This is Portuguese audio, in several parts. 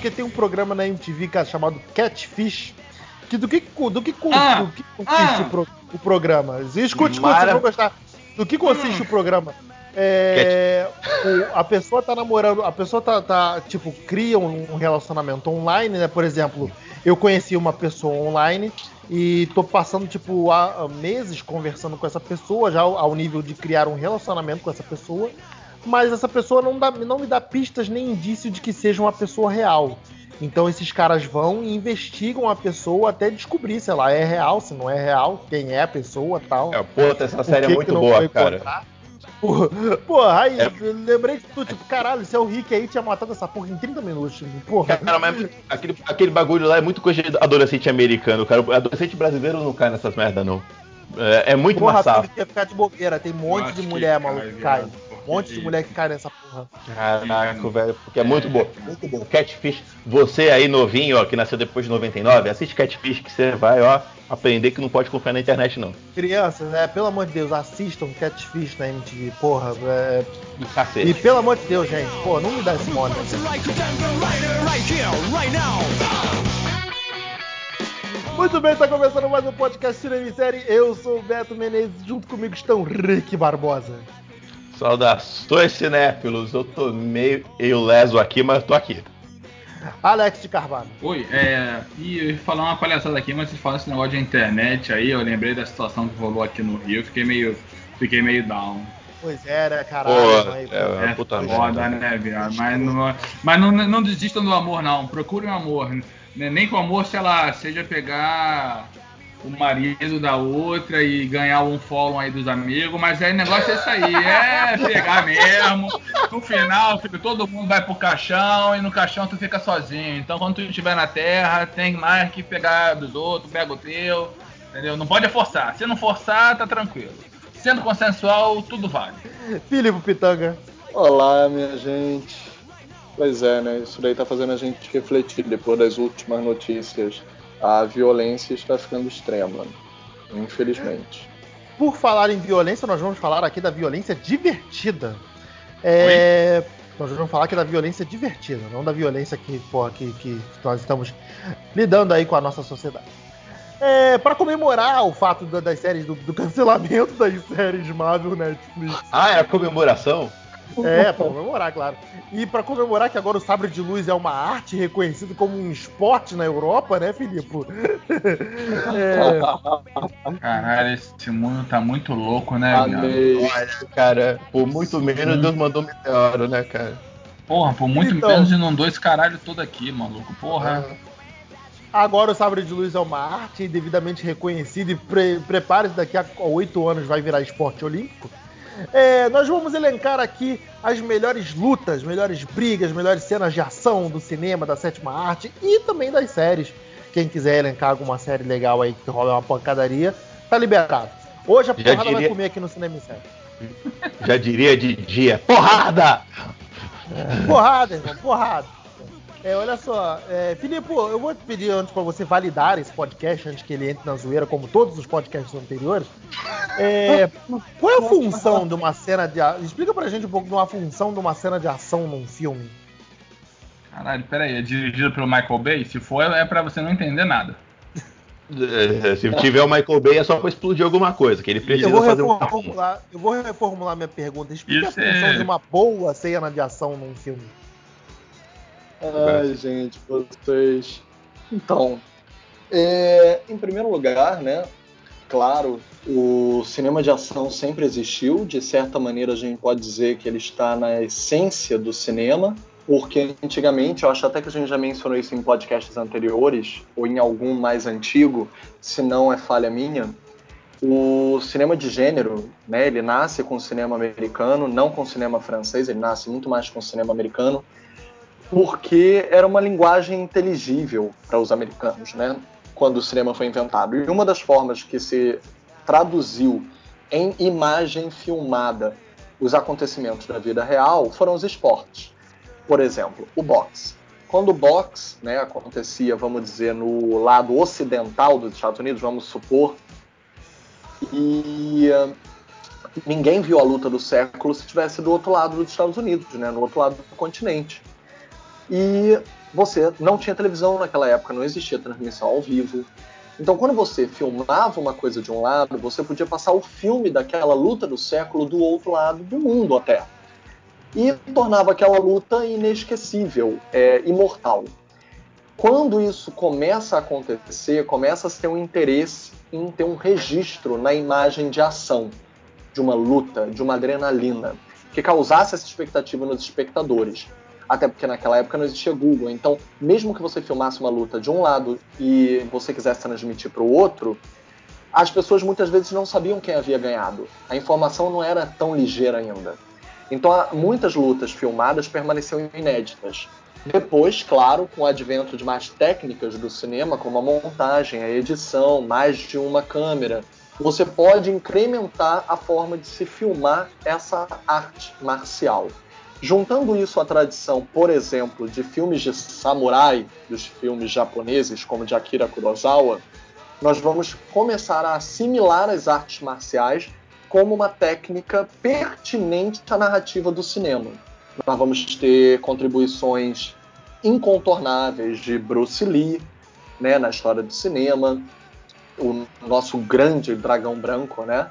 porque tem um programa na MTV cara, chamado Catfish. Que do que, do que, Ah, do que consiste ah. o, pro- o programa? Escute, escute, Mara- vocês vão gostar. Do que consiste Hum. o programa? É, o- a pessoa tá namorando, a pessoa tá, tá, tipo, cria um relacionamento online, né? Por exemplo, eu conheci uma pessoa online e tô passando, tipo, há há meses conversando com essa pessoa, já ao, ao nível de criar um relacionamento com essa pessoa, mas essa pessoa não, dá, não me dá pistas nem indício de que seja uma pessoa real. Então esses caras vão e investigam a pessoa até descobrir se ela é real, se não é real, quem é a pessoa tal. É, puta, essa série é que muito que não boa, cara. Porra, porra, aí É. eu lembrei de tudo, tipo, caralho, se é o Rick aí tinha matado essa porra em 30 minutos. Porra. Cara, mas aquele, aquele bagulho lá é muito coisa de adolescente americano, cara. O adolescente brasileiro não cai nessas merda, não. É, é muito Porra, que ia ficar de bobeira. Tem um monte de que mulher, cai, maluco, que cai. Um monte de mulher que cai nessa porra. Caraca, velho, porque é muito bom. Muito bom. Catfish, você aí novinho, ó, que nasceu depois de 99, assiste Catfish que você vai, ó, aprender que não pode confiar na internet, não. Crianças, né? Pelo amor de Deus, assistam Catfish na MTV, porra. é, E E pelo amor de Deus, gente, pô, não me dá esse mole. Muito bem, tá começando mais um podcast Cinema e Série. Eu sou o Beto Menezes, junto comigo estão Rick Barbosa. Saudações cinéfilos, eu tô meio eu leso aqui, mas eu tô aqui. Alex de Carvalho. Oi, é. E eu ia falar uma palhaçada aqui, mas vocês falam esse negócio de internet aí, eu lembrei da situação que rolou aqui no Rio, fiquei meio. Fiquei meio down. Pois é, né, caralho. Pô, aí, é, É puta foda, merda. né, viado? Mas, não, mas não, não desistam do amor, não. Procurem o amor. Né, Nem com o amor, sei lá, seja pegar o marido da outra e ganhar um follow aí dos amigos, mas aí o negócio é isso aí, é pegar mesmo. No final, filho, todo mundo vai pro caixão e no caixão tu fica sozinho. Então quando tu estiver na terra, tem mais que pegar dos outros, pega o teu, entendeu? Não pode forçar. Se não forçar, tá tranquilo. Sendo consensual, tudo vale. Filipe Pitanga. Olá, minha gente. Pois é, né? Isso daí tá fazendo a gente refletir depois das últimas notícias. A violência está ficando extrema, infelizmente. Por falar em violência, nós vamos falar aqui da violência divertida. É, nós vamos falar aqui da violência divertida, não da violência que, porra, que, que nós estamos lidando aí com a nossa sociedade. É, para comemorar o fato da- das séries do, do cancelamento das séries Marvel Netflix. Ah, é a comemoração? É, pra comemorar, claro. E pra comemorar que agora o sabre de luz é uma arte reconhecido como um esporte na Europa, né, Filipe? É, Caralho, esse mundo tá muito louco, né? Amei. Olha, cara, por muito menos Deus mandou um meteoro, né, cara? Porra, por muito Então. menos inundou esse caralho todo aqui, maluco. Porra. agora o sabre de luz é uma arte devidamente reconhecida e pre prepare-se daqui a oito anos vai virar esporte olímpico. É, nós vamos elencar aqui as melhores lutas, melhores brigas, melhores cenas de ação do cinema, da sétima arte e também das séries. Quem quiser elencar alguma série legal aí que rola uma pancadaria, tá liberado. Hoje a Já porrada vai diria- comer aqui no Cinema e Série. Já diria de dia. Porrada! Porrada, irmão, porrada. É, olha só, é, Filipe, eu vou te pedir antes pra você validar esse podcast, antes que ele entre na zoeira, como todos os podcasts anteriores. É, qual é a função de uma cena de. a- Explica pra gente um pouco de uma função de uma cena de ação num filme. Caralho, pera aí, é dirigido pelo Michael Bay? Se for, é pra você não entender nada. É, Se tiver o Michael Bay é só pra explodir alguma coisa, que ele precisa Eu vou, fazer um eu vou reformular minha pergunta. Explica Isso a função é- de uma boa cena de ação num filme. Ai, gente, vocês. Então, é, em primeiro lugar, né? Claro, o cinema de ação sempre existiu. De certa maneira, a gente pode dizer que ele está na essência do cinema, porque antigamente, eu acho até que a gente já mencionou isso em podcasts anteriores, ou em algum mais antigo, se não é falha minha. O cinema de gênero, né, ele nasce com o cinema americano, não com o cinema francês, ele nasce muito mais com o cinema americano porque era uma linguagem inteligível para os americanos, né? Quando o cinema foi inventado. E uma das formas que se traduziu em imagem filmada os acontecimentos da vida real foram os esportes. Por exemplo, o boxe. Quando o boxe né, acontecia, vamos dizer, no lado ocidental dos Estados Unidos, vamos supor, e ah, ninguém viu a luta do século se estivesse do outro lado dos Estados Unidos, né, no outro lado do continente. E você não tinha televisão naquela época, não existia transmissão ao vivo. Então, quando você filmava uma coisa de um lado, você podia passar o filme daquela luta do século do outro lado do mundo até. E tornava aquela luta inesquecível, é, imortal. Quando isso começa a acontecer, começa a ter um interesse em ter um registro na imagem de ação, de uma luta, de uma adrenalina, que causasse essa expectativa nos espectadores até porque naquela época não existia Google. Então, mesmo que você filmasse uma luta de um lado e você quisesse transmitir para o outro, as pessoas muitas vezes não sabiam quem havia ganhado. A informação não era tão ligeira ainda. Então, muitas lutas filmadas permaneceram inéditas. Depois, claro, com o advento de mais técnicas do cinema, como a montagem, a edição, mais de uma câmera, você pode incrementar a forma de se filmar essa arte marcial. Juntando isso à tradição, por exemplo, de filmes de samurai, dos filmes japoneses, como de Akira Kurosawa, nós vamos começar a assimilar as artes marciais como uma técnica pertinente à narrativa do cinema. Nós vamos ter contribuições incontornáveis de Bruce Lee né, na história do cinema, o nosso grande dragão branco, né?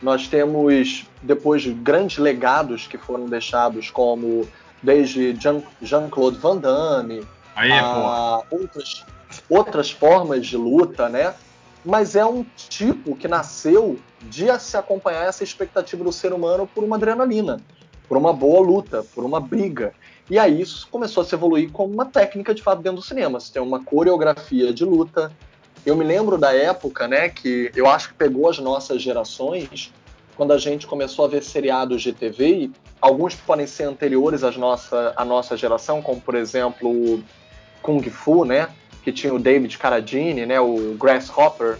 Nós temos, depois, grandes legados que foram deixados, como desde Jean-Claude Van Damme, Aí, a outras, outras formas de luta, né? Mas é um tipo que nasceu de se acompanhar essa expectativa do ser humano por uma adrenalina, por uma boa luta, por uma briga. E aí isso começou a se evoluir como uma técnica de fato dentro do cinema. Você tem uma coreografia de luta, eu me lembro da época, né, que eu acho que pegou as nossas gerações, quando a gente começou a ver seriados de TV, alguns podem ser anteriores à nossa, à nossa geração, como por exemplo Kung Fu, né, que tinha o David Carradine, né, o Grasshopper,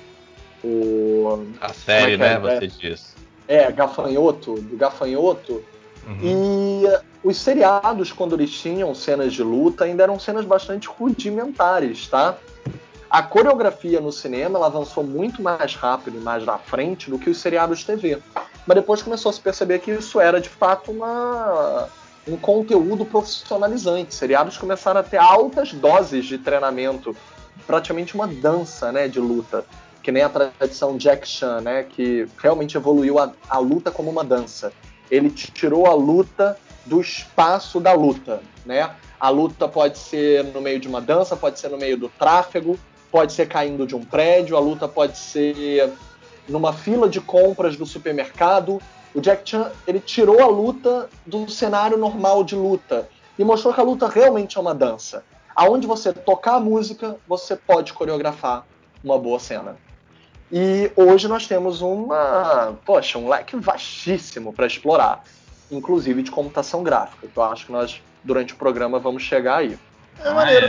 o... A série, é né, é? você diz. É, Gafanhoto, do Gafanhoto. Uhum. E os seriados, quando eles tinham cenas de luta, ainda eram cenas bastante rudimentares, tá? A coreografia no cinema ela avançou muito mais rápido e mais na frente do que os seriados de TV. Mas depois começou a se perceber que isso era de fato uma, um conteúdo profissionalizante. Seriados começaram a ter altas doses de treinamento, praticamente uma dança né, de luta. Que nem a tradição Jack Chan, né, que realmente evoluiu a, a luta como uma dança. Ele tirou a luta do espaço da luta, né? A luta pode ser no meio de uma dança, pode ser no meio do tráfego, pode ser caindo de um prédio, a luta pode ser numa fila de compras do supermercado. O Jack Chan ele tirou a luta do cenário normal de luta e mostrou que a luta realmente é uma dança. Aonde você tocar a música, você pode coreografar uma boa cena. E hoje nós temos uma, poxa, um leque vastíssimo para explorar, inclusive de computação gráfica, eu acho que nós durante o programa vamos chegar aí. É maneiro.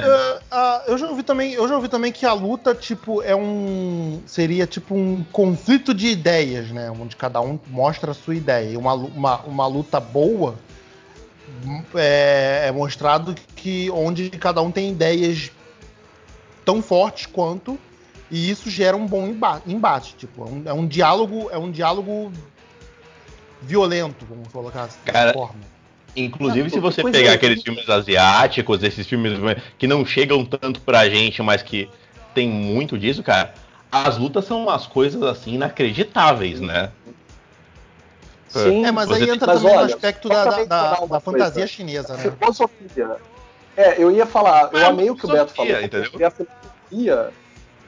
Ah, é. Eu, eu, já ouvi também, eu já ouvi também que a luta tipo é um seria tipo um conflito de ideias, né? Onde cada um mostra a sua ideia. E uma, uma, uma luta boa é, é mostrado que onde cada um tem ideias tão fortes quanto e isso gera um bom embate. Tipo, é um, é um diálogo, é um diálogo violento, vamos colocar assim, Cara, forma. Inclusive, se você pegar é. aqueles filmes asiáticos, esses filmes que não chegam tanto pra gente, mas que tem muito disso, cara, as lutas são umas coisas assim inacreditáveis, né? Sim, é, mas você aí entra mas também olha, no aspecto da, da, da, da fantasia chinesa, né? Filosofia. É, eu ia falar, eu é, amei o que o Beto falou. Entendeu? A filosofia,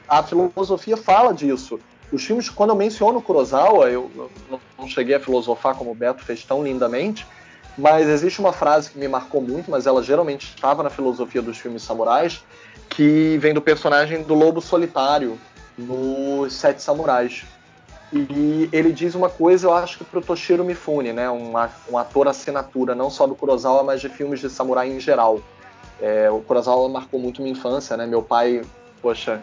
a filosofia fala disso. Os filmes, quando eu menciono Kurosawa, eu não cheguei a filosofar como o Beto fez tão lindamente, mas existe uma frase que me marcou muito, mas ela geralmente estava na filosofia dos filmes samurais, que vem do personagem do Lobo Solitário, nos Sete Samurais. E ele diz uma coisa, eu acho que pro Toshiro Mifune, né, um, um ator assinatura, não só do Kurosawa, mas de filmes de samurai em geral. É, o Kurosawa marcou muito minha infância, né, meu pai, poxa,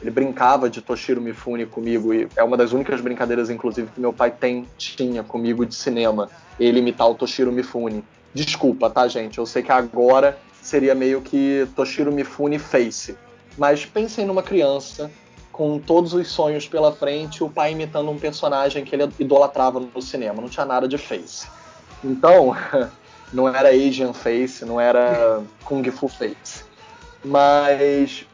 ele brincava de Toshiro Mifune comigo e é uma das únicas brincadeiras, inclusive, que meu pai tem tinha comigo de cinema. Ele imitar o Toshiro Mifune. Desculpa, tá, gente? Eu sei que agora seria meio que Toshiro Mifune face. Mas pensem numa criança com todos os sonhos pela frente, o pai imitando um personagem que ele idolatrava no cinema. Não tinha nada de face. Então, não era Asian face, não era Kung Fu face. Mas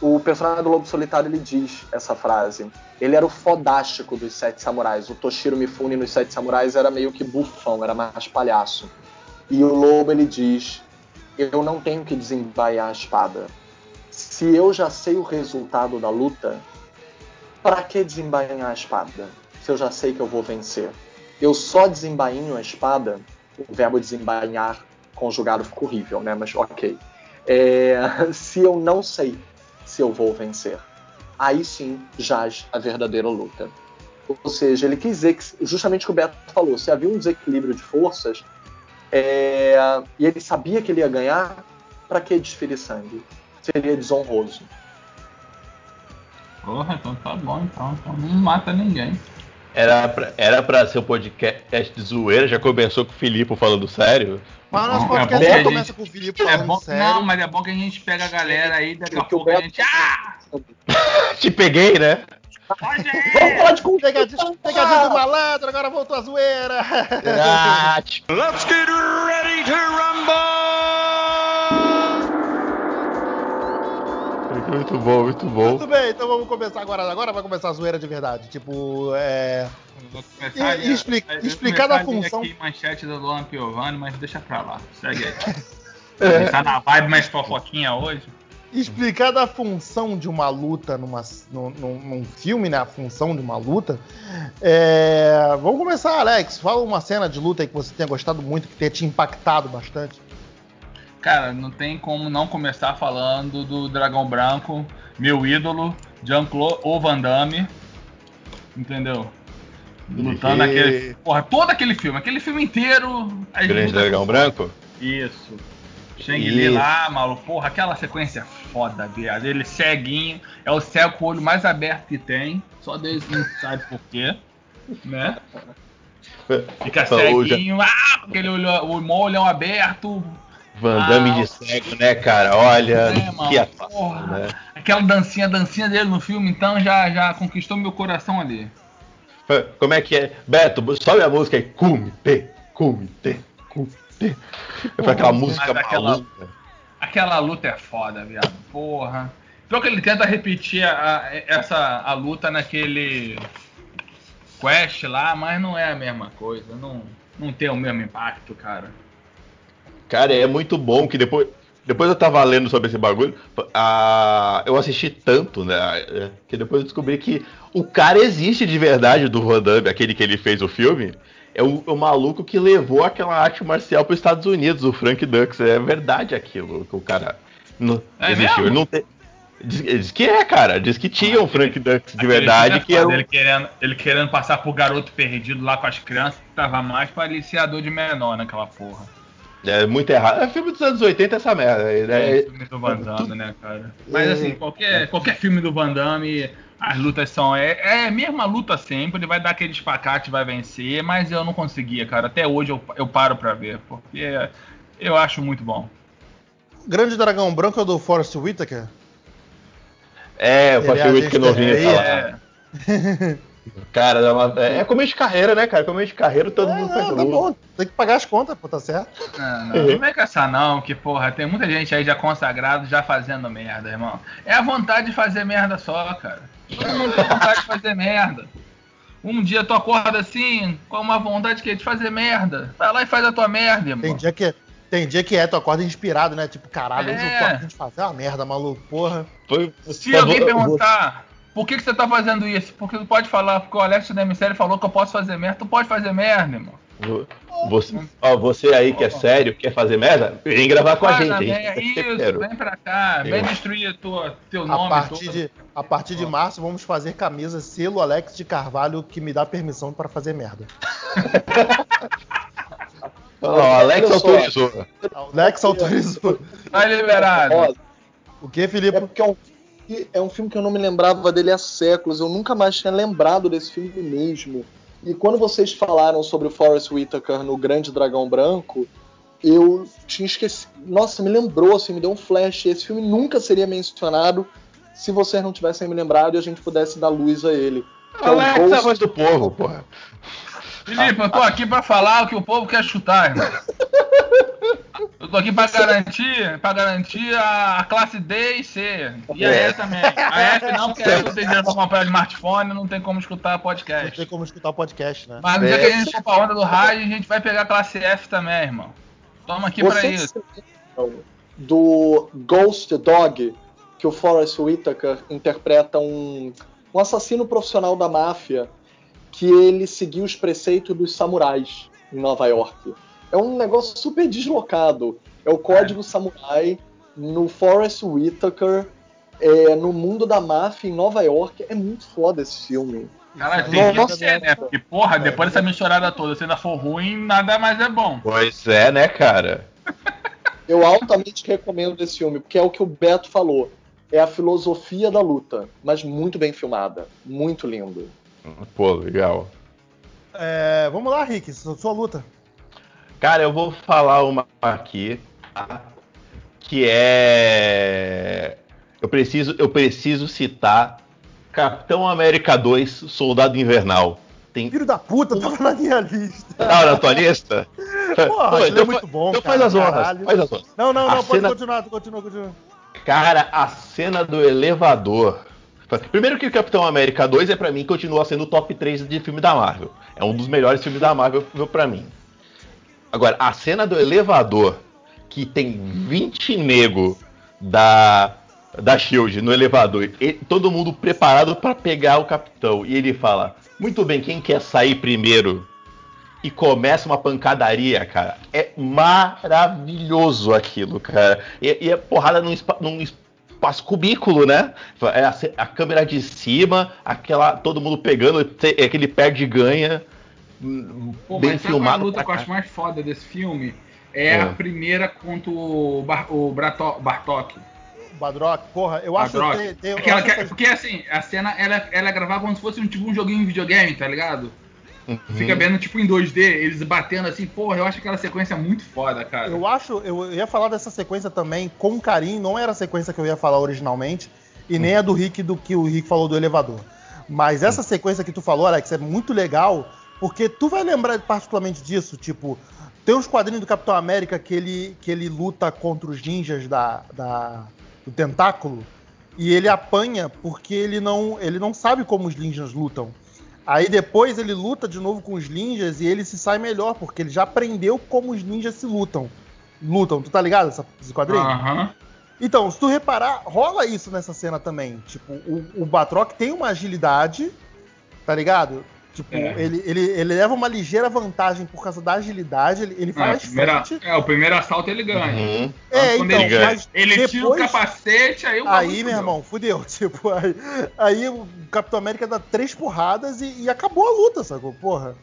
o personagem do Lobo Solitário ele diz essa frase. Ele era o fodástico dos Sete Samurais. O Toshiro Mifune nos Sete Samurais era meio que bufão, era mais palhaço. E o Lobo ele diz: Eu não tenho que desembaiar a espada. Se eu já sei o resultado da luta, para que desembainhar a espada? Se eu já sei que eu vou vencer. Eu só desembainho a espada. O verbo desembainhar conjugado ficou horrível, né? Mas ok. É, se eu não sei se eu vou vencer, aí sim jaz a verdadeira luta. Ou seja, ele quis dizer que, justamente o que o Beto falou, se havia um desequilíbrio de forças é, e ele sabia que ele ia ganhar, para que desferir sangue? Seria desonroso. Porra, então tá bom, então. então não mata ninguém. Era pra, era pra ser um podcast de zoeira, já começou com o Filipe falando sério. Mas nosso É podcast bom já que a começa gente- com o Felipe É falando bom, sério. não, mas é bom que a gente pega a galera aí, daqui a o pouco a gente. Ah! Te peguei, né? Vamos falar de. Pegadinha, pegadinha do malandro, agora voltou a zoeira. Ah, Let's get ready to rumble! Muito bom, muito bom. Muito bem, então vamos começar agora. Agora vai começar a zoeira de verdade. Tipo, é. E- expli- vou explicar da ali função- Aqui, manchete do Luan Piovani, mas deixa pra lá. Segue aí. A tá na vibe mais fofoquinha hoje. explicar da função de uma luta numa, num, num- num filme, né? A função de uma luta. É, Vamos começar, Alex. Fala uma cena de luta aí que você tenha gostado muito, que tenha te impactado bastante. Cara, não tem como não começar falando do Dragão Branco, meu ídolo, Jean-Claude ou Van Damme. Entendeu? Lutando E- aquele. Porra, todo aquele filme, aquele filme inteiro. Grande dragão branco? Isso. Shang-Li lá, maluco. Porra, aquela sequência é foda, viado. Ele ceguinho, é o cego com o olho mais aberto que tem. Só Deus não sabe por quê. Né? Fica Falou já. ceguinho, ah, aquele olho, o maior olhão aberto. Van Damme Ah, de cego, né, cara? Olha, É, mano, que porra. né? Aquela dancinha, dancinha dele no filme, então já, já conquistou meu coração ali. Como é que é? Beto, sobe a música aí. Kumite, kumite, kumite. Foi aquela música Mas aquela- maluca. Aquela luta é foda, viado. Porra. Pior que ele tenta repetir a- a- essa a luta naquele Quest lá, mas não é a mesma coisa. Não, não tem o mesmo impacto, cara. Cara, é muito bom que depois. Depois eu tava lendo sobre esse bagulho, ah, eu assisti tanto, né? é, Que depois eu descobri que o cara existe de verdade do Damme, aquele que ele fez o filme. É o, o maluco que levou aquela arte marcial para os Estados Unidos, o Frank Dux. É verdade aquilo que o cara não É existiu. mesmo? Não tem- diz, diz que é, cara. Diz que tinha um Frank Dux de verdade é que era um- ele, querendo, ele querendo passar por garoto perdido lá com as crianças, tava mais pra aliciador de menor naquela porra. É muito errado. É filme dos anos 80 essa merda. É, É, filme do Van Damme, né, cara? Mas assim, qualquer, qualquer filme do Van Damme, as lutas são. É, é a mesma luta sempre, ele vai dar aquele espacate, vai vencer, mas eu não conseguia, cara. Até hoje eu, eu paro pra ver, porque eu acho muito bom. Grande Dragão Branco é o do Forrest Whitaker? é, Ele passei é não vinha agente falar. É, Cara, é, uma- é é começo de carreira, né, cara? Começo de carreira, todo É, mundo faz não, tá bom. Tem que pagar as contas, pô, tá certo. não, não, não vem com essa não, que porra, tem muita gente aí já consagrado, já fazendo merda, irmão. É a vontade de fazer merda só, cara. Todo mundo tem vontade de fazer merda. Um dia tu acorda assim, com uma vontade que é de fazer merda. Vai lá e faz a tua merda, irmão. Tem dia que, tem dia que é, tu acorda inspirado, né? Tipo, caralho, hoje eu tô É. afim de fazer uma merda, maluco, porra. Foi- Se alguém perguntar por que, que você tá fazendo isso, porque tu pode falar, porque o Alex da Missério falou que eu posso fazer merda, tu pode fazer merda, irmão. vo- Você, ó, você aí que é sério, quer fazer merda, vem gravar com a gente. A gente tá isso, vem pra cá, vem destruir tua, teu A nome partir, todo. de, a partir de março, vamos fazer camisas selo Alex de Carvalho que me dá permissão para fazer merda. Ó, Alex autorizou. Alex autorizou. Tá liberado. O que, É Felipe? porque é um, é um filme que eu não me lembrava dele há séculos. Eu nunca mais tinha lembrado desse filme mesmo. E quando vocês falaram sobre o Forrest Whitaker no Grande Dragão Branco, eu tinha esquecido. Nossa, me lembrou, assim, me deu um flash. Esse filme nunca seria mencionado se vocês não tivessem me lembrado e a gente pudesse dar luz a ele. Que é o Alex é voz do povo, porra. Felipe, eu tô aqui pra falar o que o povo quer chutar, irmão. Eu tô aqui pra garantir, pra garantir a, a classe D e C. E a É. E também. A F não, porque F não tem dinheiro pra comprar smartphone, não tem como escutar Não podcast. tem como escutar o podcast, né? Mas no dia É. que a gente for pra onda do rádio, a gente vai pegar a classe F também, irmão. Toma aqui pra Vocês isso. se do Ghost Dog, que o Forrest Whitaker interpreta um, um assassino profissional da máfia que ele seguiu os preceitos dos samurais em Nova York. É um negócio super deslocado. É o código samurai no Forrest Whitaker, é, no mundo da máfia em Nova York. É muito foda esse filme. Caralho, tem que ser, né? Porque, porra, depois dessa misturada toda, se ainda for ruim, nada mais é bom. Pois é, né, cara? Eu altamente recomendo esse filme, porque é o que o Beto falou. É a filosofia da luta, mas muito bem filmada. Muito lindo. Pô, legal. É, vamos lá, Rick, sua luta. Cara, eu vou falar uma aqui, tá? que é. Eu preciso, eu preciso citar Capitão América 2, Soldado Invernal. Tem. Filho da puta, tava na minha lista. Tá na tua lista? Porra, Pô, aquilo é então muito bom, Então cara, faz as honras. Faz as honras. Não, não, A não, pode cena- continuar, continua, continua. Cara, a cena do elevador. Primeiro que o Capitão América 2 é pra mim continua sendo o top 3 de filme da Marvel. É um dos melhores filmes da Marvel pra mim. Agora, a cena do elevador, que tem 20 nego da da Shield no elevador, todo mundo preparado pra pegar o capitão, e ele fala: "Muito bem, quem quer sair primeiro?" E começa uma pancadaria, cara. É maravilhoso aquilo, cara. E, e é porrada num, num espaço cubículo, né? É a, a câmera de cima, aquela todo mundo pegando, aquele perde ganha. Pô, bem mas é a filmado. luta pra que eu acho mais foda desse filme? É, É. a primeira contra o, Bar o Brato Bartok. Badrock, porra, eu acho Badrock. que tem, Aquela acho que- porque assim, a cena ela, ela é gravada como se fosse um, tipo um joguinho de videogame, tá ligado? Uhum. Fica vendo tipo em 2D, eles batendo assim, porra, eu acho aquela sequência muito foda, cara. Eu acho, eu ia falar dessa sequência também com carinho, não era a sequência que eu ia falar originalmente, e nem a do Rick do que o Rick falou do elevador. Mas essa sequência que tu falou, Alex, é muito legal, porque tu vai lembrar particularmente disso, tipo, tem uns quadrinhos do Capitão América que ele, que ele luta contra os ninjas da, da- do tentáculo, e ele apanha porque ele não, ele não sabe como os ninjas lutam. Aí depois ele luta de novo com os ninjas e ele se sai melhor, porque ele já aprendeu como os ninjas se lutam. Lutam, tu tá ligado essa, esse quadrinho? Aham. Então, se tu reparar, rola isso nessa cena também. Tipo, o, o Batroc tem uma agilidade, tá ligado? Tipo, É. ele, ele, ele leva uma ligeira vantagem por causa da agilidade, ele, ele É, faz primeira- frente. é, o primeiro assalto ele ganha. Uhum. É, Quando então, ele, mas ele tira o depois- capacete, aí o Aí, meu irmão, fudeu. Tipo, aí, aí o Capitão América dá três porradas e, e acabou a luta, sacou? Porra.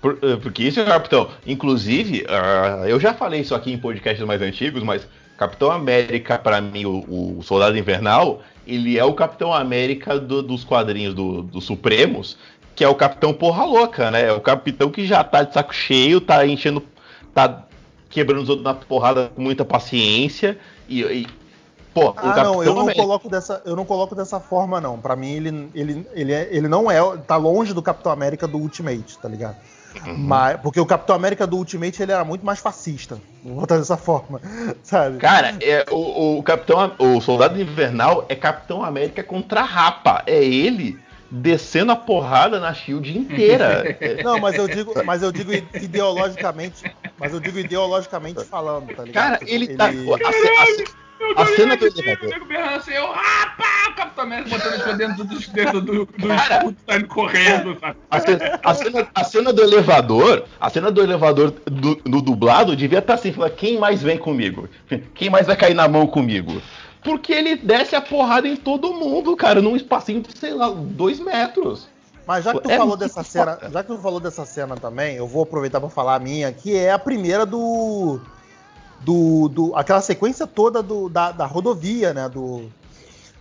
Por- eh, porque isso é Capitão. Inclusive, ah, eu já falei isso aqui em podcasts mais antigos, mas Capitão América, pra mim, o, o Soldado Invernal, ele é o Capitão América do- dos quadrinhos do, dos Supremos, que é o Capitão Porra Louca, né? É o Capitão que já tá de saco cheio, tá enchendo. tá quebrando os outros na porrada com muita paciência. E. e pô, o Ah, Capitão não, eu não coloco dessa, eu não coloco dessa forma não. Pra mim ele, ele, ele, é- ele não é, tá longe do Capitão América do Ultimate, tá ligado? Uhum. Mas, porque o Capitão América do Ultimate ele era muito mais fascista. Vou botar dessa forma, sabe? Cara, é, o, o Capitão, o Soldado Invernal é Capitão América contra a Rapa. É ele descendo a porrada na Shield inteira. Não, mas eu digo, mas eu digo ideologicamente, mas eu digo ideologicamente falando, tá ligado? Cara, ele tá. A, ce- a Eu a tô cena do elevador. Berrando assim, eu, rapa! O Capitão América botando isso dentro dos dedos do, do Cara. escudo, saindo correndo, sabe? A cena, a cena- a cena do elevador, a cena do elevador do, no dublado devia estar assim, falando, quem mais vem comigo? Quem mais vai cair na mão comigo? Porque ele desce a porrada em todo mundo, cara, num espacinho de, sei lá, dois metros. Mas já que tu É falou dessa cena, foda. já que tu falou dessa cena também, eu vou aproveitar pra falar a minha, que é a primeira do do, do aquela sequência toda do, da, da rodovia, né, do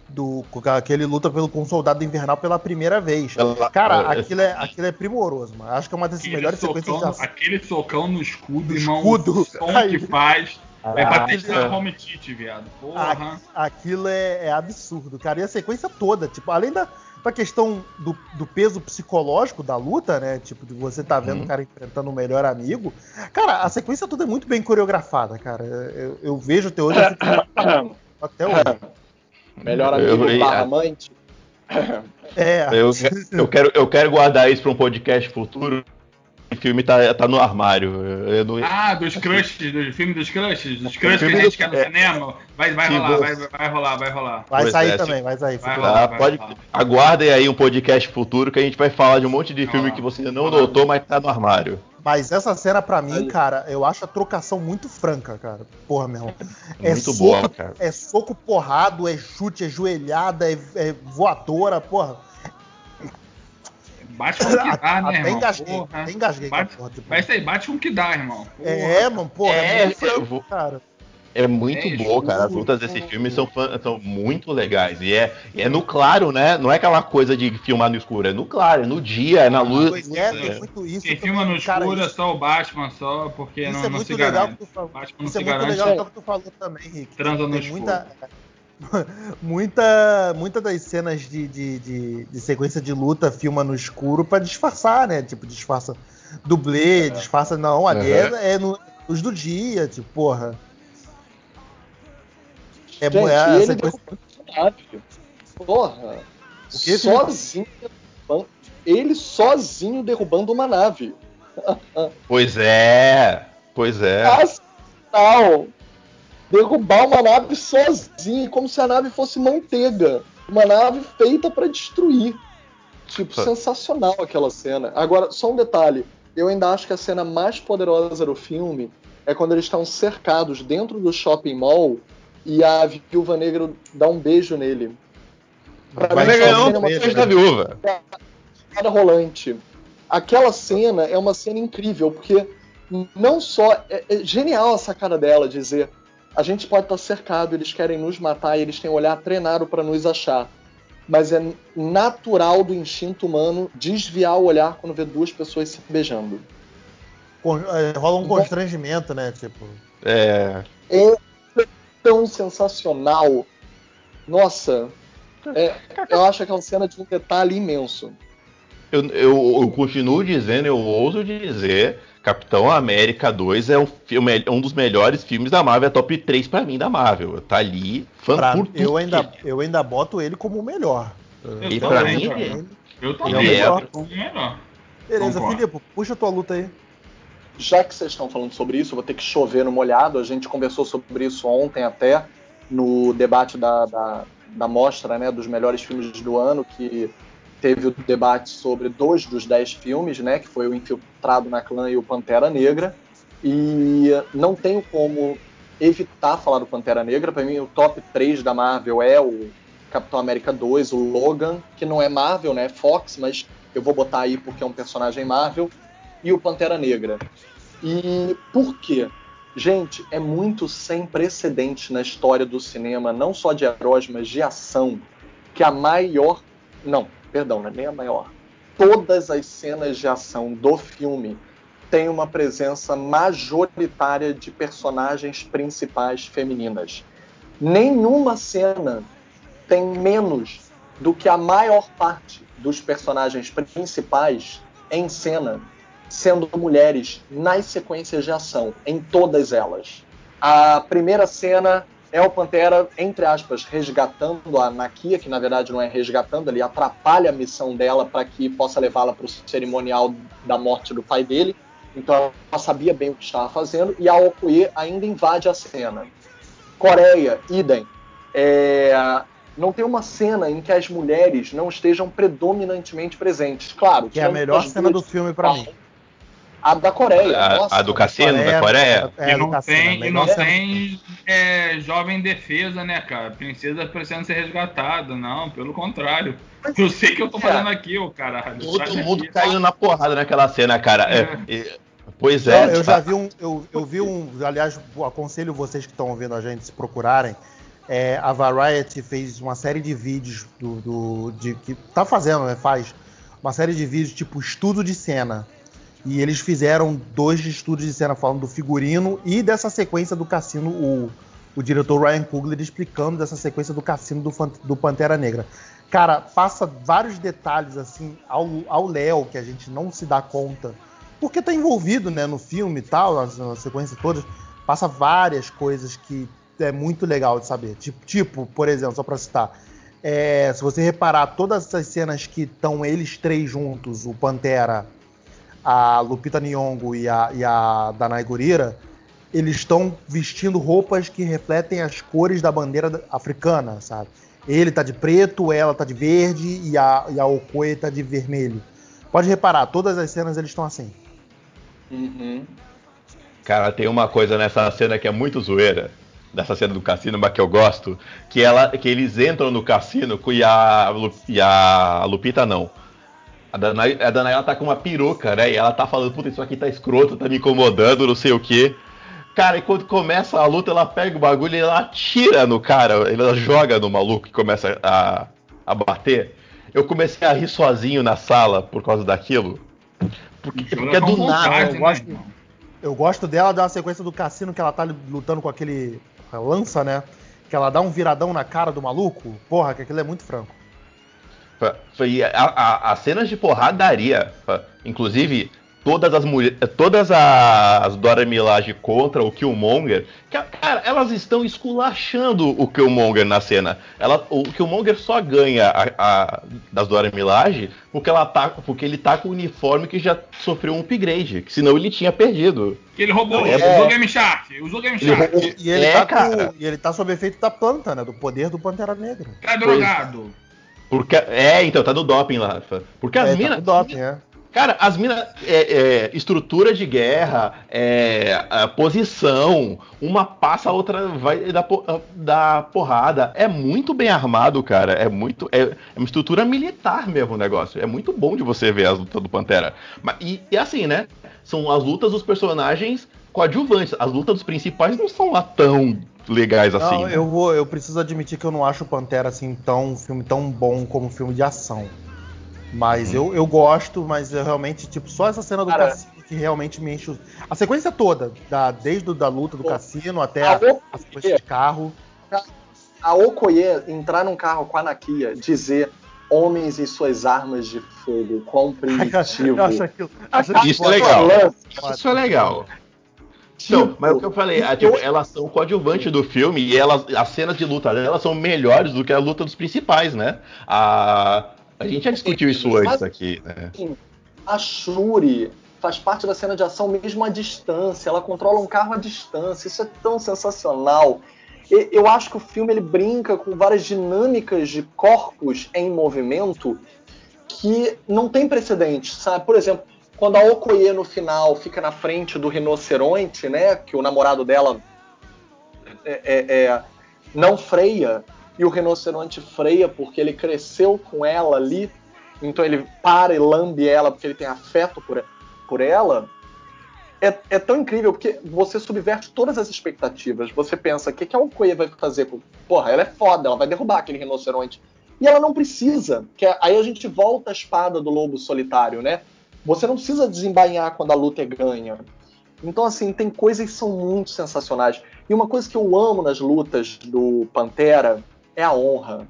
do que ele luta pelo com o soldado invernal pela primeira vez. Cara, aquilo é, aquilo é primoroso, mano. Acho que é uma das Aquele melhores sequências de socão, ação. aquele socão no escudo, irmão. escudo. O som Aí. que faz. É pra testar é. home cheat, viado. Porra. A- Aquilo é, é absurdo, cara. E a sequência toda, tipo, além da, pra questão do, do peso psicológico da luta, né? Tipo, de você tá vendo Uhum. o cara enfrentando o melhor amigo. Cara, a sequência toda é muito bem coreografada, cara. Eu, eu vejo até hoje, fico até hoje. Melhor amigo eu- barra amante. É, Eu, eu quero, eu quero guardar isso pra um podcast futuro. O filme tá, tá no armário. Eu, eu não- Ah, dos crushes, do filme dos crushes, dos crushes que a gente do- quer no é. cinema. Vai, vai rolar, vai, vai rolar, vai rolar. vai Pois sair é, também, vai sair. vai rolar. Tá, pode, vai. aguardem aí um podcast futuro que a gente vai falar de um monte de Vai filme lá. que você não Vai lá. notou, mas tá no armário. Mas essa cena, pra mim, cara, eu acho a trocação muito franca, cara. Porra, meu irmão. É Muito soco, boa, cara. É soco porrado, é chute, é joelhada, é, é voadora, porra. Bate com o que dá, né, irmão? engasguei, Porra. até engasguei com a Bate- porra. Tipo. Vai sair, bate com o que dá, irmão. Porra. É, mano, porra, é, É, muito eu vou- cara. É muito É, boa, cara. As lutas desse filme são, são muito legais. E é, e é no claro, né? Não é aquela coisa de filmar no escuro. É no claro, é no dia, é na luz. Pois é, tem muito isso. Quem filma no cara, escuro é só o Batman, só porque isso não, é não se legal garante. que tu falou. Batman não Isso é se muito garante. legal que tu falou também, Rick. Transa no tem muita, muita, muita das cenas de, de, de, de sequência de luta filma no escuro pra disfarçar, né? Tipo, disfarça dublê, disfarça. Não, ali Uhum. é, é no luz do dia, tipo, porra. É, Gente, boa a ele sequência. derrubando a nave. Porra. O Felipe? sozinho. derrubando- Ele sozinho derrubando uma nave. Pois é, pois é. Astral. Derrubar uma nave sozinho, como se a nave fosse manteiga. Uma nave feita pra destruir. Tipo, Tá. sensacional aquela cena. Agora, só um detalhe. Eu ainda acho que a cena mais poderosa do filme é quando eles estão cercados dentro do shopping mall e a viúva negra dá um beijo nele. Pra Vai mim, Mas essa ganhou cena é um beijo da viúva. escada rolante. Aquela cena é uma cena incrível, porque não só. É, é genial a sacada dela dizer. A gente pode estar cercado, eles querem nos matar e eles têm um olhar treinado para nos achar. Mas é natural do instinto humano desviar o olhar quando vê duas pessoas se beijando. É, rola um constrangimento, né? Tipo. É. É tão sensacional. Nossa, é, eu acho aquela cena de um detalhe imenso. Eu, eu, eu continuo dizendo, eu ouso dizer, Capitão América 2 é um, filme, um dos melhores filmes da Marvel, é top 3 pra mim da Marvel. Tá ali, fã Pra- por tudo eu, ainda, que- eu ainda boto ele como o melhor. Eu E pra mim, é- Eu Ele é o melhor. melhor. Beleza, Concordo. Filipe, puxa tua luta aí. já que vocês estão falando sobre isso, eu vou ter que chover no molhado. A gente conversou sobre isso ontem até no debate da, da, da mostra né, dos melhores filmes do ano, que teve o debate sobre dois dos dez filmes, né, que foi o Infiltrado na Clã e o Pantera Negra. E não tenho como evitar falar do Pantera Negra. Para mim, o top 3 da Marvel é o Capitão América 2, o Logan, que não é Marvel, né, é Fox, mas eu vou botar aí porque é um personagem Marvel, e o Pantera Negra. E por quê? Gente, é muito sem precedente na história do cinema, não só de heróis, mas de ação, que a maior. Não, perdão, não é nem a maior. Todas as cenas de ação do filme têm uma presença majoritária de personagens principais femininas. Nenhuma cena tem menos do que a maior parte dos personagens principais em cena sendo mulheres nas sequências de ação, em todas elas. A primeira cena é o Pantera, entre aspas, resgatando a Nakia, que na verdade não é resgatando, ele atrapalha a missão dela para que possa levá-la para o cerimonial da morte do pai dele. Então ela sabia bem o que estava fazendo, e a Okoye ainda invade a cena. Coreia, idem. É, não tem uma cena em que as mulheres não estejam predominantemente presentes. Claro, Que é a melhor cena do filme pra mim. A da Coreia. A, nossa, a do cassino da Coreia? É, e do não Cassino, tem, e não tem é, jovem defesa, né, cara? Princesa precisando ser resgatada. Não, pelo contrário. Eu sei que eu tô fazendo aqui, ô caralho. Todo mundo caindo na porrada naquela cena, cara. É, é, pois é. eu, eu já vi um. Eu, eu vi um. Aliás, aconselho vocês que estão ouvindo a gente se procurarem. É, a Variety fez uma série de vídeos do, do- de que tá fazendo, né? Faz uma série de vídeos tipo estudo de cena. E eles fizeram dois estudos de cena falando do figurino e dessa sequência do cassino, o, o diretor Ryan Coogler explicando dessa sequência do cassino do, do Pantera Negra. Cara, passa vários detalhes assim ao Léo que a gente não se dá conta, porque tá envolvido né, no filme e tal, na, na sequência toda, passa várias coisas que é muito legal de saber. Tipo, tipo por exemplo, só para citar, é, se você reparar todas essas cenas que estão eles três juntos, o Pantera, a Lupita Nyong'o e a, e a Danai Gurira, eles estão vestindo roupas que refletem as cores da bandeira africana, sabe? Ele tá de preto, ela tá de verde e a, e a Okoye tá de vermelho. Pode reparar, todas as cenas eles estão assim. Uhum. Cara, tem uma coisa nessa cena que é muito zoeira dessa cena do cassino, mas que eu gosto, que ela, que eles entram no cassino e a, e a Lupita não. A Danai, a Danai ela tá com uma peruca, né? E ela tá falando, puta, isso aqui tá escroto, tá me incomodando, não sei o que. Cara, e quando começa a luta, ela pega o bagulho e ela atira no cara, ela joga no maluco e começa a, a bater. Eu comecei a rir sozinho na sala por causa daquilo. Porque, porque é do nada. Né, eu, gosto, eu gosto dela da sequência do cassino que ela tá lutando com aquele lança, né? Que ela dá um viradão na cara do maluco. Porra, que aquilo é muito franco. Foi a, a, as cenas de porradaria, inclusive todas as mulheres, todas as Dora Milaje contra o Killmonger, cara, elas estão esculachando o Killmonger na cena. Ela, o Killmonger só ganha a, a, das Dora Milaje porque, ela tá, porque ele tá com o uniforme que já sofreu um upgrade, que senão ele tinha perdido. Que ele roubou, é, usou Game Shark, usou Game Shark. Ele, e, ele é, tá com, e ele tá sob efeito da planta, né, do poder do Pantera Negra. Tá drogado. Porque, é, então, tá no doping lá. Porque as é, minas. Tá doping, é. Cara, as minas. É, é, estrutura de guerra, é, posição, uma passa, a outra vai dar, dar porrada. É muito bem armado, cara. É muito. É, é, uma estrutura militar mesmo o negócio. É muito bom de você ver as lutas do Pantera. Mas, e, e assim, né? São as lutas dos personagens coadjuvantes. As lutas dos principais não são lá tão legais assim. Não, né? eu vou, eu preciso admitir que eu não acho o Pantera assim tão um filme tão bom como filme de ação. Mas hum. eu, eu gosto, mas eu realmente, tipo, só essa cena do Cara, cassino que realmente me enche. O... A sequência toda, da, desde da luta do cassino até a, a, a sequência de carro. A Okoye entrar num carro com a Nakia, dizer homens e suas armas de fogo, quão primitivo. eu acho aquilo, acho isso, é legal. Isso é legal. Tipo, não, mas o que eu falei, a, tipo, elas são coadjuvantes do filme e elas, as cenas de luta delas são melhores do que a luta dos principais, né? A, a gente já discutiu isso antes aqui, né? A Shuri faz parte da cena de ação mesmo à distância, ela controla um carro à distância, isso é tão sensacional. Eu acho que o filme ele brinca com várias dinâmicas de corpos em movimento que não tem precedente, sabe? Por exemplo, quando a Okoye no final fica na frente do rinoceronte, né? Que o namorado dela é, é, é, não freia e o rinoceronte freia porque ele cresceu com ela ali, então ele para e lambe ela porque ele tem afeto por, por ela. É, é tão incrível porque você subverte todas as expectativas. Você pensa, o que, que a Okoye vai fazer? Porra, ela é foda, ela vai derrubar aquele rinoceronte. E ela não precisa. Que é, aí a gente volta à espada do lobo solitário, né? Você não precisa desembainhar quando a luta é ganha. Então, assim, tem coisas que são muito sensacionais. E uma coisa que eu amo nas lutas do Pantera é a honra.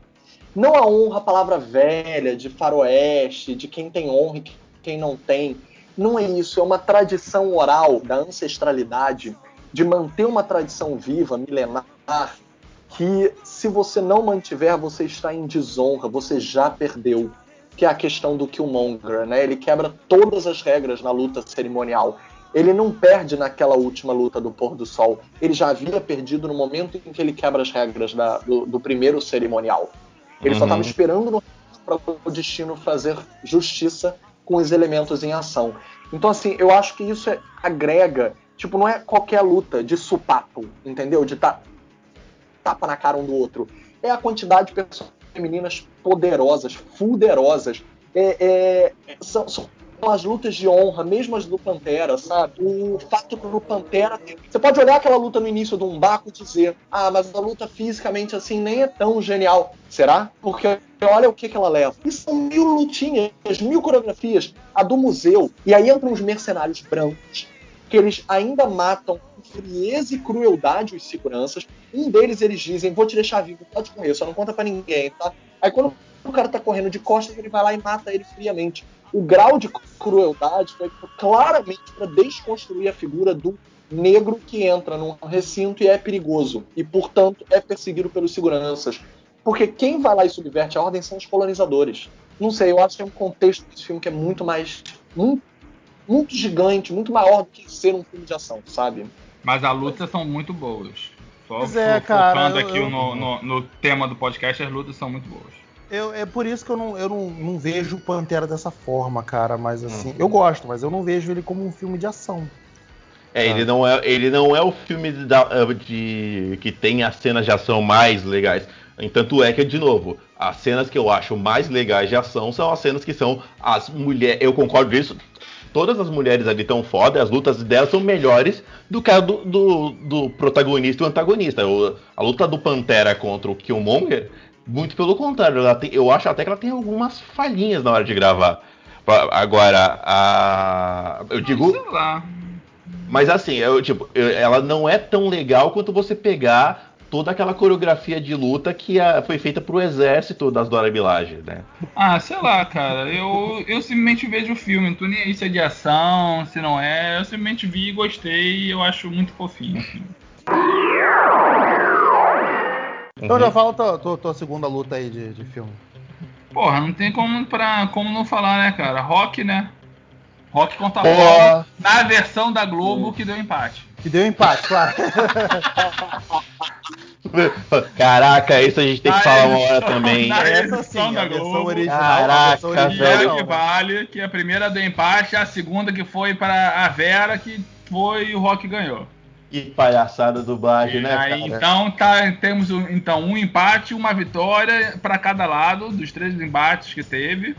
Não a honra, a palavra velha, de faroeste, de quem tem honra e quem não tem. Não é isso, é uma tradição oral da ancestralidade, de manter uma tradição viva, milenar, que se você não mantiver, você está em desonra, você já perdeu que é a questão do Killmonger, né? Ele quebra todas as regras na luta cerimonial. Ele não perde naquela última luta do pôr do sol. Ele já havia perdido no momento em que ele quebra as regras da, do, do, primeiro cerimonial. Ele uhum. só estava esperando para o destino fazer justiça com os elementos em ação. Então, assim, eu acho que isso é, agrega. Tipo, não é qualquer luta de supapo, entendeu? De tá, tapa na cara um do outro. É a quantidade de pessoas femininas poderosas, fuderosas. É, é, são, são as lutas de honra, mesmo as do Pantera, sabe? O fato do Pantera. Você pode olhar aquela luta no início do Umbaco e dizer: ah, mas a luta fisicamente assim nem é tão genial. Será? Porque olha o que, que ela leva. E são mil lutinhas, mil coreografias. A do museu. E aí entram os mercenários brancos que eles ainda matam com frieza e crueldade os seguranças. Um deles eles dizem: Vou te deixar vivo, pode correr, só não conta pra ninguém, tá? Aí quando o cara tá correndo de costas, ele vai lá e mata ele friamente. O grau de crueldade foi claramente para desconstruir a figura do negro que entra num recinto e é perigoso e, portanto, é perseguido pelos seguranças. Porque quem vai lá e subverte a ordem são os colonizadores. Não sei, eu acho que é um contexto desse filme que é muito mais. muito, muito gigante, muito maior do que ser um filme de ação, sabe? Mas as lutas são muito boas. Só Pois é, cara, focando eu- aqui eu- no, no- no tema do podcast, as lutas são muito boas. Eu, é por isso que eu, não, eu não, não vejo o Pantera dessa forma, cara. Mas assim, eu gosto, mas eu não vejo ele como um filme de ação. É, ele não é, ele não é o filme de, da- de- que tem as cenas de ação mais legais. Tanto é que, de novo, as cenas que eu acho mais legais de ação são as cenas que são as mulheres. Eu concordo disso. Todas as mulheres ali estão foda, as lutas delas são melhores do que a do, do, do protagonista e o antagonista. O- a luta do Pantera contra o Killmonger, muito pelo contrário, tem- eu acho até que ela tem algumas falhinhas na hora de gravar. Agora, a. Eu digo. Sei lá. Mas assim, eu, tipo, eu- ela não é tão legal quanto você pegar toda aquela coreografia de luta que a- foi feita pro exército das Dora Milaje, né? Ah, sei lá, cara. Eu, eu simplesmente vejo o filme. Não tô nem aí se é de ação, se não é. Eu simplesmente vi e gostei e eu acho muito fofinho. assim. Então Uhum. já fala tua, tua, tua segunda luta aí de, de filme. Porra, não tem como, pra, como não falar, né, cara? Rock, né? Rock contra Porra. bola na versão da Globo que deu empate. Que deu empate, claro. Caraca, isso a gente tem que falar é, uma hora também. na- Essa sim, edição da a versão Globo. original. Caraca, original, é velho. o que né? vale, que a primeira deu empate, a segunda que foi para a Vera, que foi e o Rock ganhou. Que palhaçada dublagem, né, Aí, cara? então tá, temos um, então um empate, uma vitória para cada lado dos três embates que teve.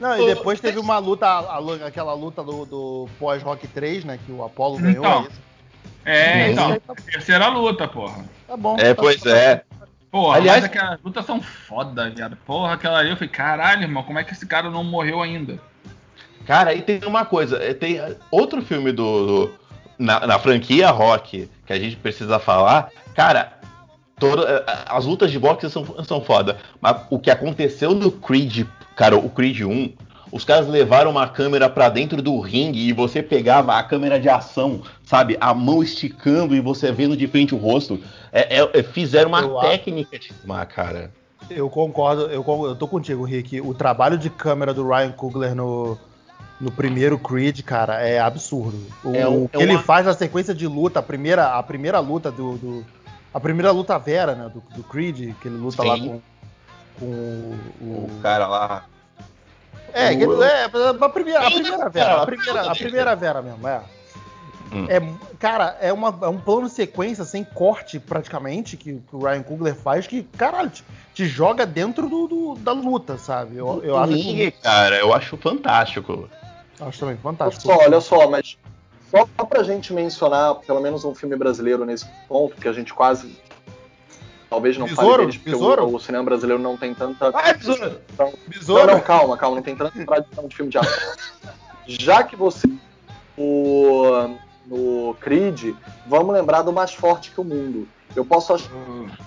Não, e depois teve uma luta, a- a- aquela luta do, do pós-Rock 3, né? Que o Apollo ganhou. Então. é isso? É, É, então, aí tá- terceira luta, porra. Tá bom. É, tá- pois tá- é. Porra, Aliás- mas aquelas lutas são foda, viado. Porra, aquela ali eu falei, caralho, irmão, como é que esse cara não morreu ainda? Cara, aí tem uma coisa, é, tem outro filme do, do- na, na franquia Rock que a gente precisa falar. Cara, toda- é, as lutas de boxe são, são foda, mas o que aconteceu no Creed, cara, o Creed 1, os caras levaram uma câmera pra dentro do ringue e você pegava a câmera de ação, sabe, a mão esticando e você vendo de frente o rosto. É, é- é- fizeram uma Eu técnica de filmar, cara. Eu concordo, eu, eu tô contigo, Rick. O trabalho de câmera do Ryan Coogler no, no primeiro Creed, cara, é absurdo. O, É um- o que é ele uma- faz na sequência de luta, a primeira, a primeira luta do, do- A primeira luta Vera, né? Do, do Creed, que ele luta Sim. lá com. com o, O o- cara lá. É, que ele, o- é, a primeira, a Sim, primeira cara, Vera, a primeira, a primeira Vera mesmo, é. Hum. É, cara, é, uma, é um plano sequência sem corte, praticamente, que, que o Ryan Coogler faz, que, caralho, te, te joga dentro do, do- da luta, sabe? Eu, eu acho, Ringue, cara, eu acho fantástico. acho também Olha fantástico. só, olha só, mas só pra gente mencionar pelo menos um filme brasileiro nesse ponto, que a gente quase. Talvez não Besouro? fale deles, porque o, o cinema brasileiro não tem tanta. Ah, é besouro. Não, Besouro? não, calma, calma, não tem tanta tradição de filme de ação. Já que você. O, no Creed, vamos lembrar do Mais Forte que o Mundo. Eu posso achar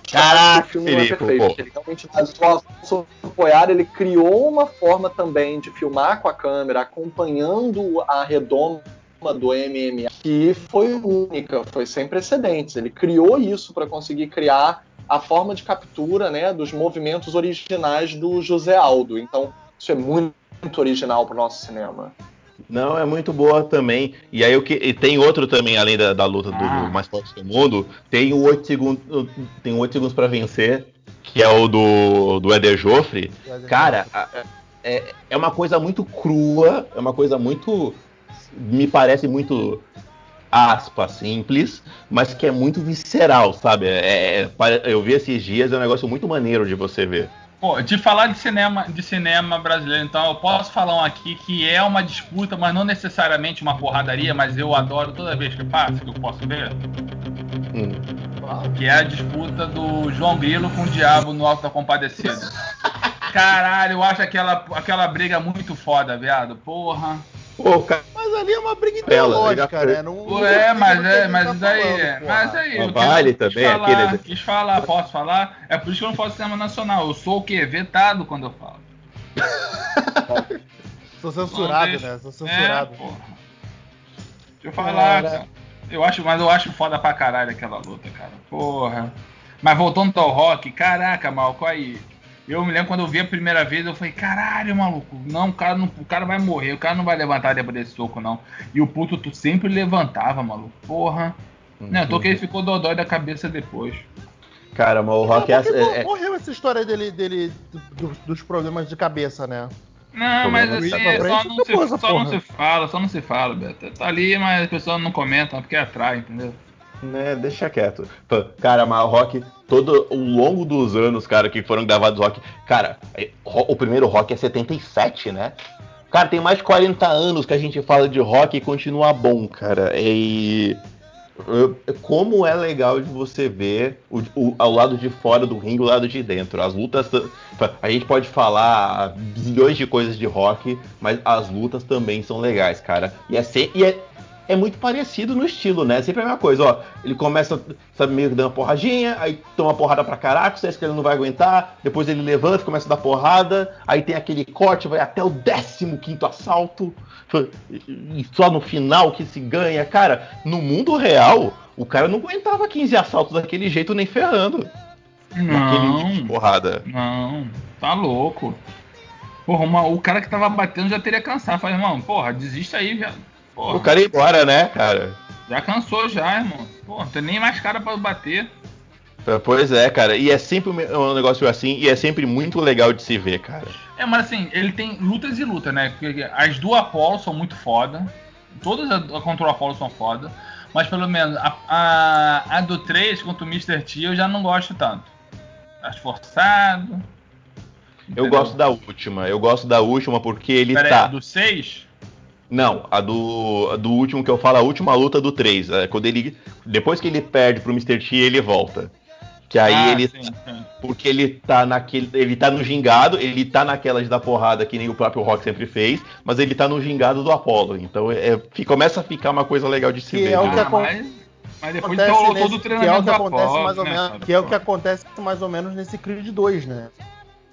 Caraca, que o filme não é Felipe, perfeito. pô. Ele realmente, mas o Alfonso Poiar, ele criou uma forma também de filmar com a câmera, acompanhando a redoma do MMA, que foi única, foi sem precedentes. Ele criou isso para conseguir criar a forma de captura né, dos movimentos originais do José Aldo. Então, isso é muito, muito original para o nosso cinema. Não, é muito boa também. E aí o que e tem outro também, além da, da luta do, Ah. do mais forte do mundo, tem o 8 segundos, tem o 8 segundos para vencer, que é o do, do Eder Joffre. Cara, a- é, é uma coisa muito crua, é uma coisa muito. Me parece muito aspa, simples, mas que é muito visceral, sabe? É, é- pare- eu vi esses dias, é um negócio muito maneiro de você ver. Pô, de falar de cinema, de cinema brasileiro, então eu posso falar um aqui que é uma disputa, mas não necessariamente uma porradaria, mas eu adoro toda vez que passa, que eu posso ver, Hum. que é a disputa do João Grilo com o Diabo no Alto da Compadecida. Caralho, eu acho aquela, aquela briga muito foda, viado. Porra. Pô, cara, Mas ali é uma briga ideológica, né? Não, É, mas o é, mas tá isso aí, falando, é, mas aí, Mas eu vale também, falar, aquele- Quis falar, posso falar? É por isso que eu não faço cinema nacional. Eu sou o quê? Vetado quando eu falo. Sou censurado, né? Sou censurado. É, porra. Deixa eu falar, Cara. cara. Eu acho, mas eu acho foda pra caralho aquela luta, cara. Porra. Mas voltando ao rock, caraca, Malco, aí. Eu me lembro quando eu vi a primeira vez, eu falei, caralho, maluco, não, o cara, não, o cara vai morrer, o cara não vai levantar depois desse soco, não. E o puto tu sempre levantava, maluco. Porra. Não, tô que ele ficou dodói da cabeça depois. cara, mas o Rock é, é- é- morreu essa história dele, dele do- dos problemas de cabeça, né? Não, mas assim, pra só, não se, só não se fala, só não se fala, Beto. Tá ali, mas as pessoas não comentam porque atrai, entendeu? Né, deixa quieto. Cara, mas o Rock, todo ao longo dos anos, cara, que foram gravados Rock, cara, é, o primeiro Rock é 77, né? Cara, tem mais de 40 anos que a gente fala de rock e continua bom, cara. E como é legal de você ver o, o- ao lado de fora do ringue, o lado de dentro. As lutas, a gente pode falar bilhões de coisas de rock, mas as lutas também são legais, cara. E é, e é, é muito parecido no estilo, né? Sempre a mesma coisa, ó. Ele começa, sabe, meio que dando uma porradinha, aí toma uma porrada pra caraca, você acha que ele não vai aguentar, depois ele levanta, começa a dar porrada, aí tem aquele corte, vai até o 15 assalto, e só no final que se ganha. Cara, no mundo real, o cara não aguentava 15 assaltos daquele jeito nem ferrando. Naquele tipo de Não, porrada. não, tá louco. Porra, uma- o cara que tava batendo já teria cansado. Falei, irmão, porra, desiste aí, já. Porra, O cara ia embora, né, cara? já cansou já, irmão. Porra, não tem nem mais cara pra bater. Pois é, cara. E é sempre um negócio assim, e é sempre muito legal de se ver, cara. É, mas assim, ele tem lutas e lutas, né? Porque as do Apollo são muito foda. Todas contra o Apollo são foda. Mas pelo menos a, a, a do 3 contra o Mr. T eu já não gosto tanto. Acho forçado. Eu entendeu? gosto da última. Eu gosto da última porque ele Pera aí, tá. a do 6? Não, a do, a do último que eu falo, a última luta do 3. É quando ele. Depois que ele perde pro Mr. T, ele volta. Que aí Ah, ele. sim, sim. Porque ele tá naquele. Ele tá no gingado, ele tá naquela de dar porrada que nem o próprio Rock sempre fez, mas ele tá no gingado do Apollo. Então é, fi- começa a ficar uma coisa legal de se Que ver. é o né? que Ah, mas, mas depois Acontece então todo o que é o treinamento que do acontece Apollo, mais ou né, menos, que é o que acontece mais ou menos nesse Creed 2, né?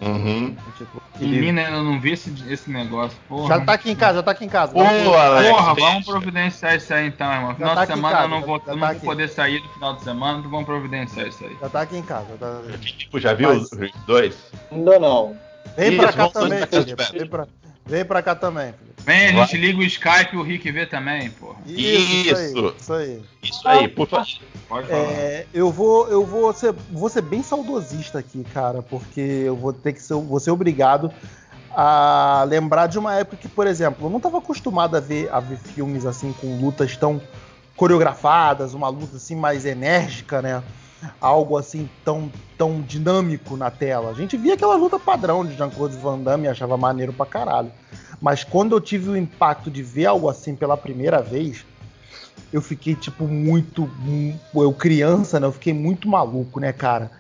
Uhum. Tipo, Menina, eu não vi esse, esse negócio. Porra. já tá aqui em casa, já tá aqui em casa. Pô, Alex, Porra, vamos providenciar isso aí então, irmão. Final tá de semana casa, eu não já- vou, já eu não tá vou aqui. poder sair do final de semana, então vamos providenciar isso aí. Já tá aqui em casa. tá- Tipo, já viu Mas- os dois? Ainda não. Vem Isso, pra cá também, isso, Vem pra, vem pra cá também, Felipe. Vem, a Vai. gente liga o Skype e o Rick vê também, porra. Isso, Isso. aí. Isso aí. Isso aí, por favor. Pode falar. É, eu vou, eu vou ser, vou ser bem saudosista aqui, cara, porque eu vou ter que ser, vou ser obrigado a lembrar de uma época que, por exemplo, eu não estava acostumado a ver, a ver filmes assim com lutas tão coreografadas, uma luta assim mais enérgica, né? Algo assim tão, tão dinâmico na tela. A gente via aquela luta padrão de Jean-Claude Van Damme e achava maneiro pra caralho. Mas quando eu tive o impacto de ver algo assim pela primeira vez, eu fiquei, tipo, muito. mu- Eu, criança, né? Eu fiquei muito maluco, né, cara?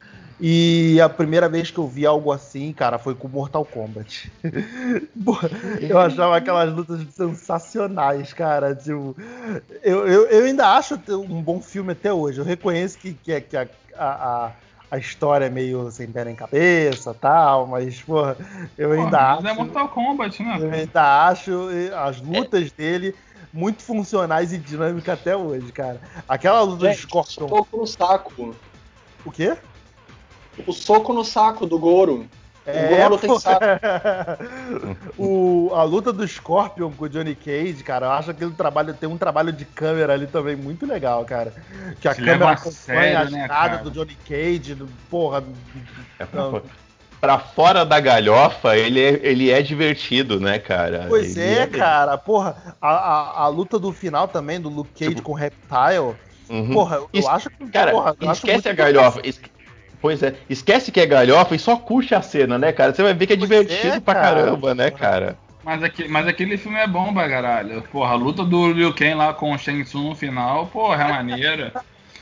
E a primeira vez que eu vi algo assim, cara, foi com Mortal Kombat. Eu achava aquelas lutas sensacionais, cara. Tipo, eu, eu, eu ainda acho um bom filme até hoje. Eu reconheço que, que, que a, a, a- história é meio sem pé nem cabeça tal, mas, pô, eu Porra, ainda mas acho. é Mortal Kombat, né? Eu ainda acho as lutas dele muito funcionais e dinâmicas até hoje, cara. Aquela luta de Gente, Scorpion. soco no saco. O quê? O soco no saco do Goro. É, Goro tem saco. o, a luta do Scorpion com o Johnny Cage, cara, eu acho que ele trabalho, tem um trabalho de câmera ali também muito legal, cara. Que a Se câmera a acompanha a né, escada cara? do Johnny Cage, do, porra. É pra, Não. pra fora da galhofa, ele é, ele é divertido, né, cara? Pois Ele é, cara, porra. A, a, a luta do final também, do Luke Cage Tipo, com o Reptile. Uhum. Porra, eu Es- acho que. Cara, porra, esquece a galhofa. es- Pois é, esquece que é galhofa e só curte a cena, né, cara? Você vai ver que é Pois divertido é, pra cara. caramba, né, cara? Mas, aquele, mas aquele filme é bom pra caralho. Porra, a luta do Liu Kang lá com o Shang Tsung no final, porra, é maneira.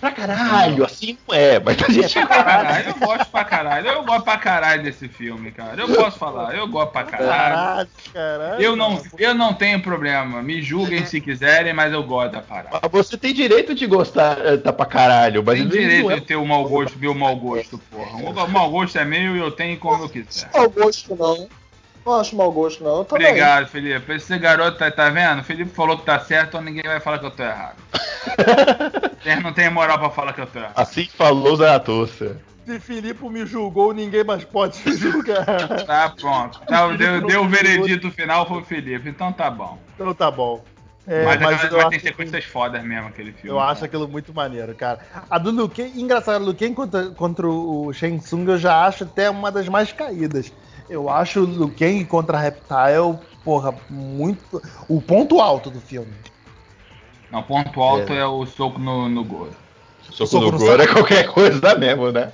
Pra caralho, assim não é, mas a gente É pra caralho, eu gosto pra caralho. Eu gosto pra caralho desse filme, cara. Eu posso falar, eu gosto pra caralho. Caralho, caralho. Eu não, eu não tenho problema. Me julguem se quiserem, mas eu gosto da parada. Você tem direito de gostar eh, tá pra caralho, mas Tem ele direito não é de ter o mau gosto, ver o mau gosto, porra. O mau gosto é meu e eu tenho como eu quiser. Mau gosto não. Não acho mau gosto não. Eu também. Obrigado, Felipe. Esse garoto tá, tá vendo? O Felipe falou que tá certo, então ninguém vai falar que eu tô errado. Vocês não tem moral pra falar que eu tô errado. Assim falou Zaratustra. Se Filipe me julgou, ninguém mais pode me julgar. Tá pronto. Tá, deu, deu o veredito final, foi o Felipe. Então tá bom. Então tá bom. É, mas mas mas, tem sequências fodas mesmo aquele filme. eu acho aquilo muito maneiro, cara. A do Liu Kang, engraçado, Liu Kang contra, contra o Shang Tsung eu já acho até uma das mais caídas. Eu acho o Liu Kang contra a Reptile, porra, muito. O ponto alto do filme. Não, ponto alto é, o soco no, no Goro. Soco, Soco no no Goro é qualquer coisa mesmo, né?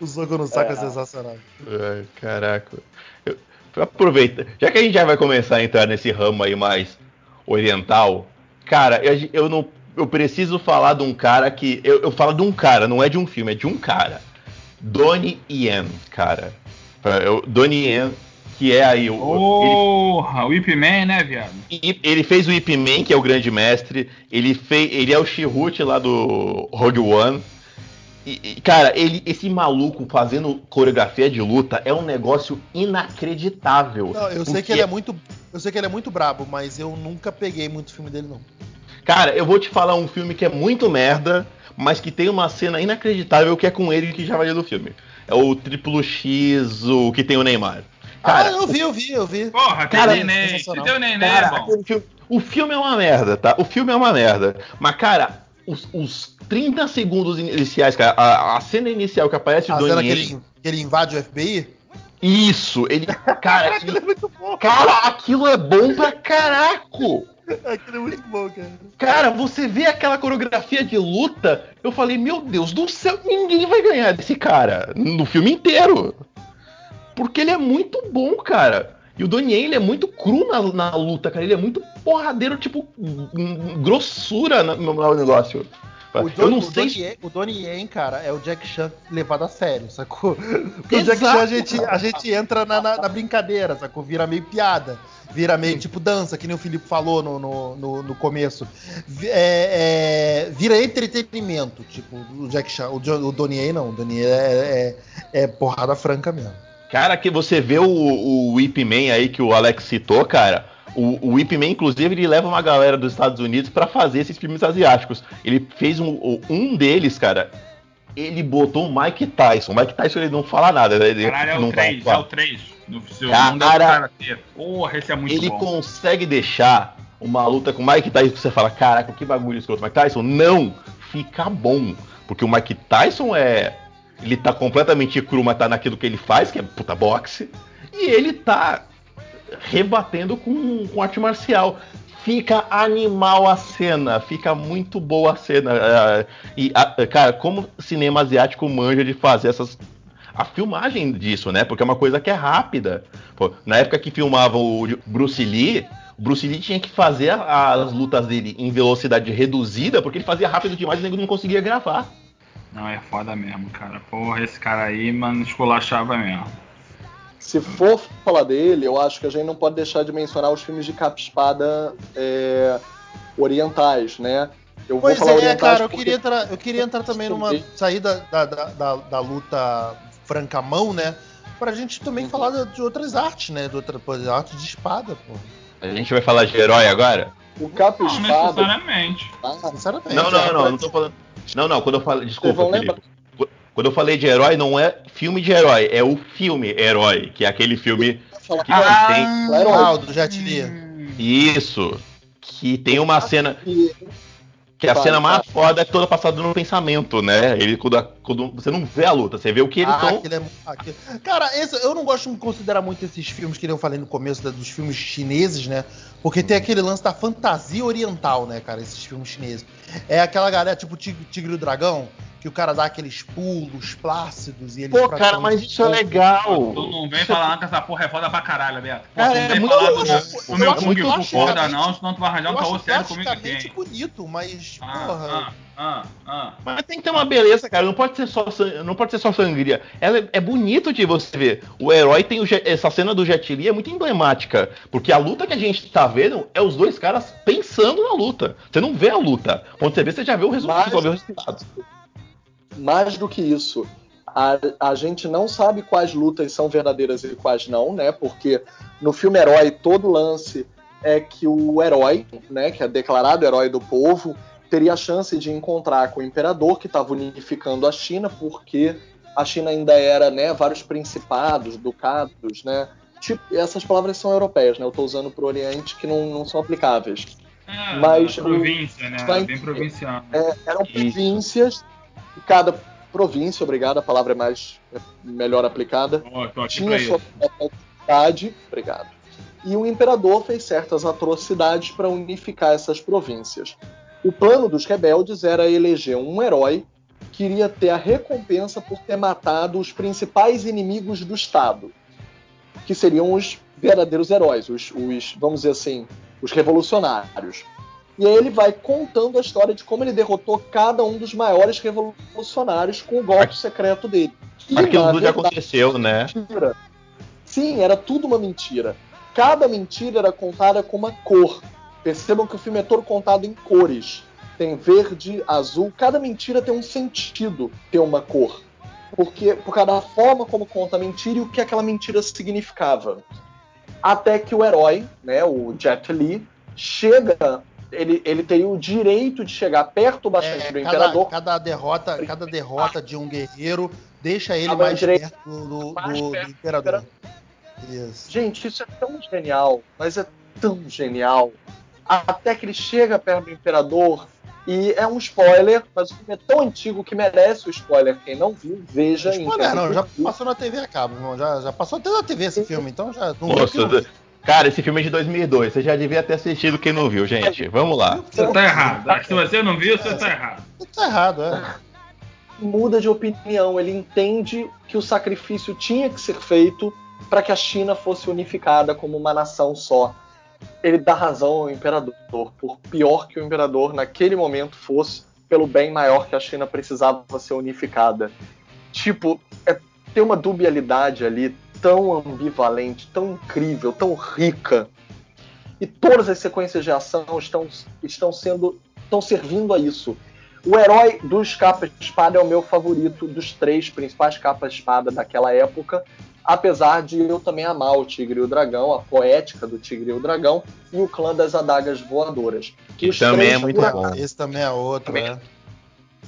O soco no saco é, É. sensacional. Ai, caraca. Eu, aproveita. Já que a gente já vai começar a entrar nesse ramo aí mais oriental, cara, eu, eu não. Eu preciso falar de um cara que. Eu, eu falo de um cara, não é de um filme, é de um cara. Donnie Yen, cara. Eu, Donnie Yen, que é aí o. ele- Porra, o Whip Man, né, viado? Ele fez o Ip Man, que é o grande mestre. Ele fez, ele é o Chihut lá do Rogue One. E, e, cara, ele, esse maluco fazendo coreografia de luta é um negócio inacreditável. Não, eu sei Porque- que ele é muito. Eu sei que ele é muito brabo, mas eu nunca peguei muito filme dele, não. Cara, eu vou te falar um filme que é muito merda, mas que tem uma cena inacreditável que é com ele que já valeu do filme. É o Triplo X, o que tem o Neymar. Cara, ah, eu vi, eu vi, eu vi. Porra, tem Cara, neném. Se sensacional. tem o neném, Cara, é bom. aquele filme- o filme é uma merda, tá? O filme é uma merda. Mas, cara, os, os 30 segundos iniciais, cara, a, a cena inicial que aparece o A cena Donnie que Yen- ele, que ele invade o FBI. Isso, ele. Cara, Aquilo é muito bom. cara, aquilo é bom pra caraco! Aquilo é muito bom, cara. Cara, você vê aquela coreografia de luta, eu falei, meu Deus do céu, ninguém vai ganhar desse cara no filme inteiro. Porque ele é muito bom, cara. E o Donnie Yen, ele é muito cru na, na luta, cara. Ele é muito porradeiro, tipo, hum, grossura no, no negócio. O, eu Don, não o, sei Donnie. Yen, o Donnie Yen, cara, é o Jack Chan levado a sério, sacou? Porque o Exato. Jack Chan a gente, a gente entra na, na- na brincadeira, sacou? Vira meio piada. Vira meio tipo dança, que nem o Felipe falou no, no, no, no começo. É- é, vira entretenimento, tipo, o Jack Chan. O, o Donnie Yen não, o Donnie Yen é, é, é porrada franca mesmo. Cara, que você vê o, o Whip Man aí que o Alex citou, cara. O, o Whip Man, inclusive, ele leva uma galera dos Estados Unidos pra fazer esses filmes asiáticos. Ele fez um, um deles, cara. Ele botou o Mike Tyson. O Mike Tyson ele não fala nada, né? Ele Caralho, é o 3, fala. é o 3. No seu Cara, é. Porra, esse é muito Ele bom. consegue deixar uma luta com o Mike Tyson que você fala, caraca, que bagulho escroto. Mike Tyson, não, fica bom. Porque o Mike Tyson é. Ele tá completamente cru, mas tá naquilo que ele faz, que é puta boxe. E ele tá rebatendo com, com arte marcial. Fica animal a cena, fica muito boa a cena. é, e, cara, como cinema asiático manja de fazer essas. A filmagem disso, né? Porque é uma coisa que é rápida. Pô, na época que filmavam o Bruce Lee, o Bruce Lee tinha que fazer as lutas dele em velocidade reduzida, porque ele fazia rápido demais e o não conseguia gravar. Não, é foda mesmo, cara. Porra, esse cara aí, mano, esculachava mesmo. Se for falar dele, eu acho que a gente não pode deixar de mencionar os filmes de capa-espada é, orientais, né? Eu Pois falar é, orientais cara, eu porque- queria entrar, eu queria entrar também numa saída da, da, da, da luta franca mão, né? Pra gente também falar de- outras artes, né? De outra de arte de espada, pô. A gente vai falar de herói agora? O Não capa-espada. necessariamente. tá? Sinceramente. Não, não, é, não, não, não tô falando. Não, não, quando eu falei. Desculpa, Felipe. Quando eu falei de herói, não é filme de herói, é o filme herói, que é aquele filme Falar que ah, tem. Claro. Ah, o do Jet Li. Isso. Que tem uma cena. que- Que a Vai, cena mais vai. foda é toda passada no pensamento, né? Ele, quando, quando você não vê a luta, você vê o que eles Ah, estão. aquele é, aquele- Cara, esse- eu não gosto de considerar muito esses filmes que eu falei no começo da- dos filmes chineses, né? Porque tem aquele lance da fantasia oriental, né, cara? Esses filmes chineses. É aquela galera tipo Tigre, Tigre e o Dragão, que o cara dá aqueles pulos plácidos e eles. Pô, cara, mas isso é legal. Tu não vem falar que essa porra é foda pra caralho, Beto. Pô, Cara, tu não é vem muito falar do, meu Kung Fu foda não, senão tu vai arranjar um caô sério comigo aqui. bonito, mas, Ah, porra. ah, ah, ah. Mas tem que ter uma beleza, cara. Não pode ser só, não pode ser só sangria. Ela é, é bonito de você ver. O herói tem o essa cena do Jet Li é muito emblemática, porque a luta que a gente tá vendo é os dois caras pensando na luta. Você não vê a luta. Quando você vê, você já vê o resultado. Mas- vê o resultado. Mais do que isso, a, a gente não sabe quais lutas são verdadeiras e quais não, né? Porque no filme Herói, todo lance é que o herói, né, que é declarado herói do povo, teria a chance de encontrar com o imperador que estava unificando a China, porque a China ainda era, né, vários principados, ducados, né? Tipo, essas palavras são europeias, né? Eu estou usando para o Oriente que não, não são aplicáveis. É, Mas a o- província, né? vai- Bem provincial. É, eram Isso. províncias, e cada província, obrigado, a palavra é mais é melhor aplicada, aqui tinha sua cidade, obrigado. E o imperador fez certas atrocidades para unificar essas províncias. O plano dos rebeldes era eleger um herói que iria ter a recompensa por ter matado os principais inimigos do Estado, que seriam os verdadeiros heróis, os, os vamos dizer assim, os revolucionários. E aí ele vai contando a história de como ele derrotou cada um dos maiores revolucionários com o golpe secreto dele. E, Aquilo tudo já aconteceu, né? mentira. Sim, era tudo uma mentira. Cada mentira era contada com uma cor. Percebam que o filme é todo contado em cores. Tem verde, azul. Cada mentira tem um sentido ter uma cor. Porque por causa da forma como conta a mentira e o que aquela mentira significava. Até que o herói, né, o Jet Li, chega. Ele, ele teria o direito de chegar perto bastante É, do cada, imperador. cada derrota, cada derrota de um guerreiro deixa ele mais direito- perto do, do- mais do perto do imperador. Isso. Gente, isso é tão genial, mas é tão genial. Até que ele chega perto do Imperador e é um spoiler, mas o filme é tão antigo que merece o spoiler. Quem não viu, veja em Spoiler, não, já passou na TV a cabo, irmão. Já, já passou até na TV esse filme, então já não Nossa, não cara, esse filme é de 2002. Você já devia ter assistido quem não viu, gente. Vamos lá. Você tá errado. Se você não viu, você tá errado. Tá errado, é. muda de opinião. Ele entende que o sacrifício tinha que ser feito para que a China fosse unificada como uma nação só. Ele dá razão ao imperador, por pior que o imperador naquele momento fosse, pelo bem maior que a China precisava ser unificada. Tipo, é, tem uma dubialidade ali tão ambivalente, tão incrível, tão rica. E todas as sequências de ação estão, estão sendo estão servindo a isso. O herói dos capa-espada é o meu favorito dos três principais capa-espada daquela época, apesar de eu também amar o Tigre e o Dragão, a poética do Tigre e o Dragão, e o clã das adagas voadoras. Que Os também três, é muito por bom. Esse também é outro, Também. né?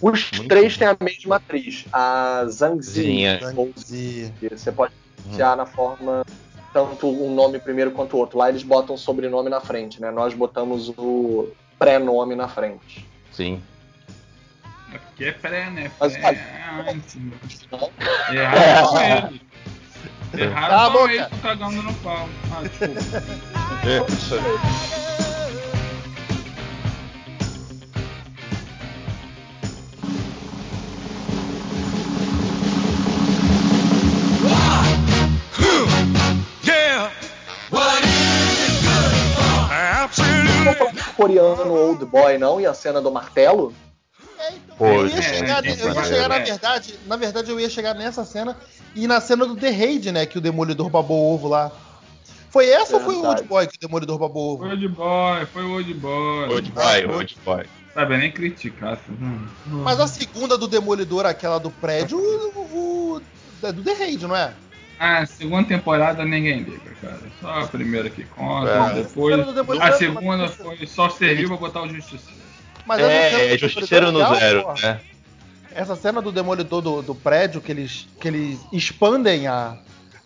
Os Muito três bom. têm a mesma atriz, a Zhang Zi. Você pode pronunciar na forma tanto um nome primeiro quanto o outro. Lá eles botam o sobrenome na frente, né? Nós botamos o pré-nome na frente. Sim. É porque é pré, né? Mas, sabe- é antes. né? Não? Erraram só eles. Cala a Erraram só eles cagando no pau. Ah, desculpa. Yeah. What is it good for? Absolutely. Não falando coreano Old Boy, não? E a cena do martelo? Pô, Eu ia é, chegar, é, eu ia é, chegar na é. verdade, na verdade eu ia chegar nessa cena e na cena do The Raid, né, que o Demolidor babou o ovo lá. Foi essa ou foi o. Old Boy que o Demolidor babou o ovo? Foi o Old Boy, foi o Old Boy. Old boy, old boy. Sabe, nem criticar. vendo? Mas a segunda do Demolidor, aquela do prédio, o, o- é do The Raid, não é? Ah, segunda temporada ninguém liga, cara. Só a primeira que conta, É. depois. A segunda A é segunda foi só serviu pra botar o Justiceiro. Mas É, é justiceiro no legal, zero, porra. né? Essa cena do Demolidor do, do prédio, que eles, que eles expandem a,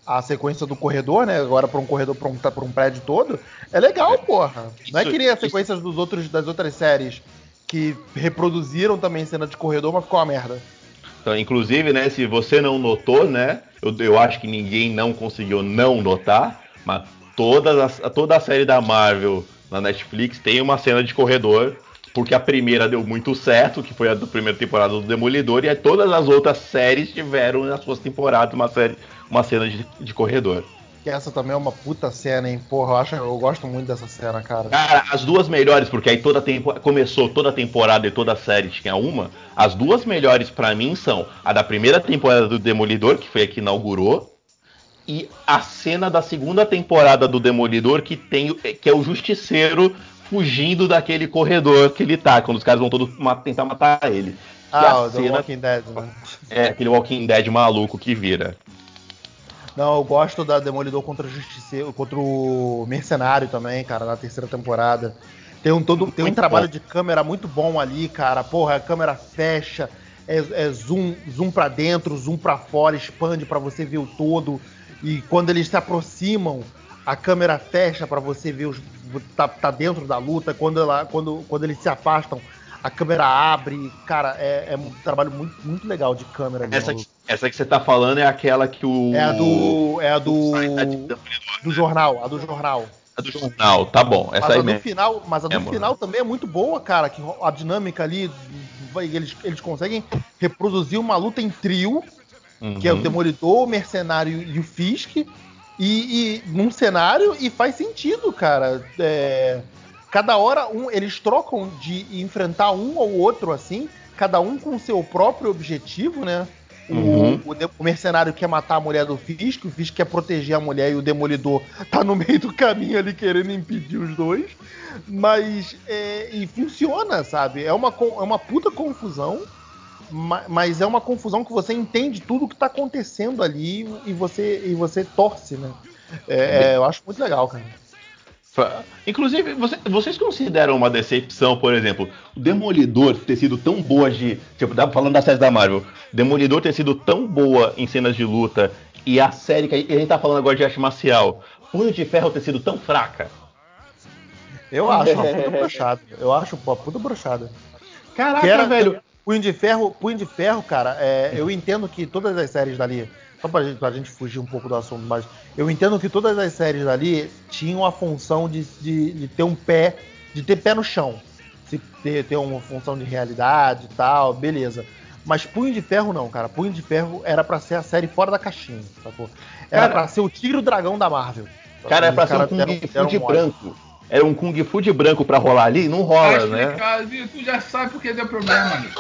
a sequência do corredor, né? Agora pra um corredor, pra um, pra um prédio todo, é legal, porra. Não é Isso- que nem as isso- sequências dos outros, das outras séries que reproduziram também cena de corredor, mas ficou uma merda. Então, inclusive, né, se você não notou, né, eu, eu acho que ninguém não conseguiu não notar, mas todas as- toda a série da Marvel na Netflix tem uma cena de corredor, porque a primeira deu muito certo, que foi a da primeira temporada do Demolidor, e aí todas as outras séries tiveram nas suas temporadas uma, série, uma cena de, de corredor. Que essa também é uma puta cena, hein? Porra, eu, acho, eu gosto muito dessa cena, cara. Cara, as duas melhores, porque aí toda tempo... começou toda a temporada e toda a série tinha uma. As duas melhores pra mim são a da primeira temporada do Demolidor, que foi a que inaugurou, e a cena da segunda temporada do Demolidor, que tem que é o Justiceiro fugindo daquele corredor que ele tá, quando os caras vão todos tentar matar ele. Ah, o cena Walking Dead, né? é aquele Walking Dead maluco que vira. Não, eu gosto da Demolidor contra o Justiceiro, contra o Mercenário também, cara, na terceira temporada. Tem um, todo, tem um Muito trabalho bom. de câmera muito bom ali, cara. Porra, a câmera fecha, é, é zoom, zoom para dentro, zoom pra fora, expande pra você ver o todo. E quando eles se aproximam, a câmera fecha pra você ver os tá, tá dentro da luta. Quando, ela, quando, quando eles se afastam, a câmera abre. Cara, é, é um trabalho muito, muito legal de câmera. Essa, essa que você tá falando é aquela que o. é a do. É a do. do, Do jornal, a do jornal. a do jornal, tá bom. Essa Mas aí a do mesmo. final, mas a do É, mano. final também é muito boa, cara. Que a dinâmica ali, eles, eles conseguem reproduzir uma luta em trio, que é o Uhum. Demolidor, o Mercenário e o Fisk, e, e num cenário e faz sentido, cara. É, cada hora um, eles trocam de enfrentar um ou outro assim, cada um com seu próprio objetivo, né? O, Uhum. o o mercenário quer matar a mulher do Fisk, o Fisk quer proteger a mulher e o Demolidor tá no meio do caminho ali querendo impedir os dois. Mas é, e funciona, sabe? É uma, é uma puta confusão, mas é uma confusão que você entende tudo que tá acontecendo ali e você, e você torce, né? É, é, eu acho muito legal, cara. Inclusive, você- vocês consideram uma decepção, por exemplo, o Demolidor ter sido tão boa de. Tipo, falando da série da Marvel, Demolidor ter sido tão boa em cenas de luta e a série que a gente, a gente tá falando agora de arte marcial, Punho de Ferro ter sido tão fraca. Eu acho uma puta brochada. Eu acho uma puta brochada. Caraca, era, velho. Punho de Ferro, Punho de Ferro, cara, é, eu entendo que todas as séries dali, só pra gente, pra gente fugir um pouco do assunto, mas eu entendo que todas as séries dali tinham a função de, de, de ter um pé, de ter pé no chão. Se ter, ter uma função de realidade e tal, beleza. Mas Punho de Ferro não, cara. Punho de Ferro era pra ser a série fora da caixinha, sacou? Era Cara- pra ser o Tigre e o Dragão da Marvel. Cara, é Os pra ser um caras Kung Fu de branco. Era um Kung Fu de branco pra rolar ali? Não Tá rola, né? explicado, viu? Tu já sabe porque deu problema. amigo.